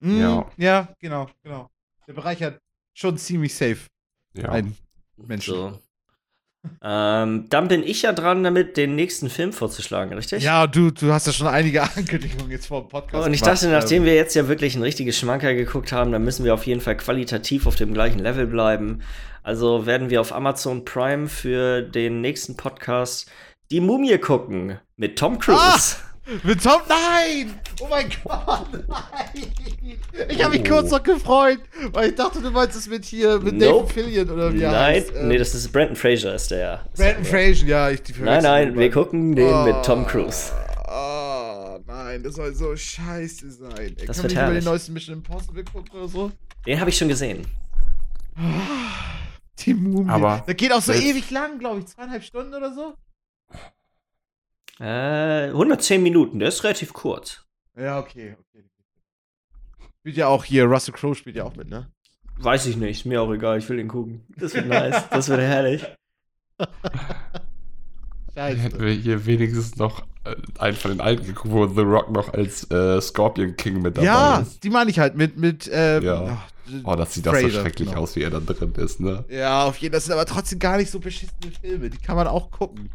Mm, Ja. ja, genau, genau. Der Bereich hat schon ziemlich safe ja. einen Menschen. So. Ähm, dann bin ich ja dran, damit den nächsten Film vorzuschlagen, richtig? Ja, du, du hast ja schon einige (laughs) Ankündigungen jetzt vor dem Podcast. Und ich gemacht. dachte, nachdem Ähm, wir jetzt ja wirklich ein richtiges Schmanker geguckt haben, dann müssen wir auf jeden Fall qualitativ auf dem gleichen Level bleiben. Also werden wir auf Amazon Prime für den nächsten Podcast Die Mumie gucken mit Tom Cruise. Ah! (laughs) Mit Tom, nein! Oh mein Gott, nein! Ich habe mich Oh. kurz noch gefreut, weil ich dachte, du meinst es mit hier, mit Nope. David Fillion oder wie Nein, heißt. ähm, nee, das ist Brandon Fraser, ist der ja. Brandon Fraser, ja. Ich, die Nein, nein, wir gucken den Oh, mit Tom Cruise. Oh, nein, das soll so scheiße sein. Das können wird herrlich. den neuesten Mission Impossible gucken oder so? Den habe ich schon gesehen. Die Mumie. Aber das geht auch so ewig lang, glaube ich. Zweieinhalb Stunden oder so? Äh, 110 Minuten, der ist relativ kurz. Ja, okay, okay. Spielt ja auch hier, Russell Crowe spielt ja auch mit, ne? Weiß ich nicht, mir auch egal, ich will den gucken. Das wird nice, das wird herrlich. (laughs) hätten Scheiße. wir hier wenigstens noch äh, einen von den alten geguckt, wo The Rock noch als äh, Scorpion King mit dabei Ja, ist. die meine ich halt mit, mit, äh, Ja. ach, Oh, das sieht auch so Fraser, schrecklich genau. aus, wie er da drin ist, ne? Ja, auf jeden Fall. Das sind aber trotzdem gar nicht so beschissene Filme. Die kann man auch gucken.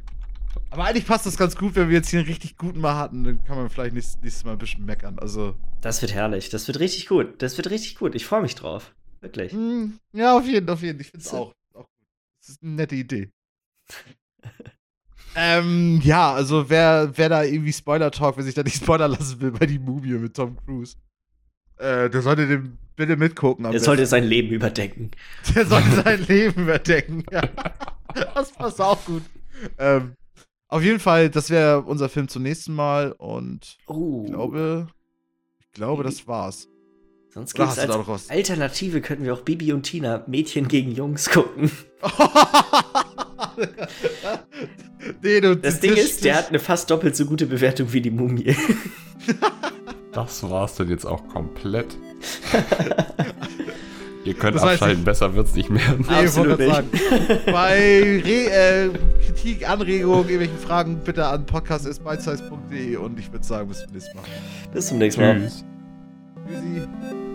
Aber eigentlich passt das ganz gut, wenn wir jetzt hier einen richtig guten mal hatten. Dann kann man vielleicht nächstes, nächstes Mal ein bisschen meckern. Also, Das wird herrlich, das wird richtig gut. Das wird richtig gut. Ich freue mich drauf. Wirklich. mh, ja, auf jeden, auf jeden. Ich finde es auch, auch gut. Das ist eine nette Idee. (laughs) ähm, ja, also wer, wer da irgendwie Spoiler-Talk, wer sich da nicht (laughs) spoilern lassen will bei die Mumie mit Tom Cruise, äh, der sollte den bitte mitgucken. am Er sollte sein Leben überdecken. Der sollte (laughs) sein Leben überdenken. Ja. Das passt auch gut. Ähm, auf jeden Fall, das wäre unser Film zum nächsten Mal und Oh, ich glaube, ich glaube, das war's. sonst du da als noch was? Alternative könnten wir auch Bibi und Tina Mädchen gegen Jungs gucken. (laughs) nee, du, Das Ding ist, der hat eine fast doppelt so gute Bewertung wie die Mumie. Das war's dann jetzt auch komplett. (laughs) Ihr könnt Das abschalten, besser wird's nicht mehr. Nee, ich Absolut wollte gerade sagen. Bei Re äh, Kritik, Anregungen, irgendwelchen Fragen bitte an podcast.bitesize.de und ich würde sagen, bis zum nächsten Mal. Bis zum nächsten Mal. Tschüss. Tschüssi.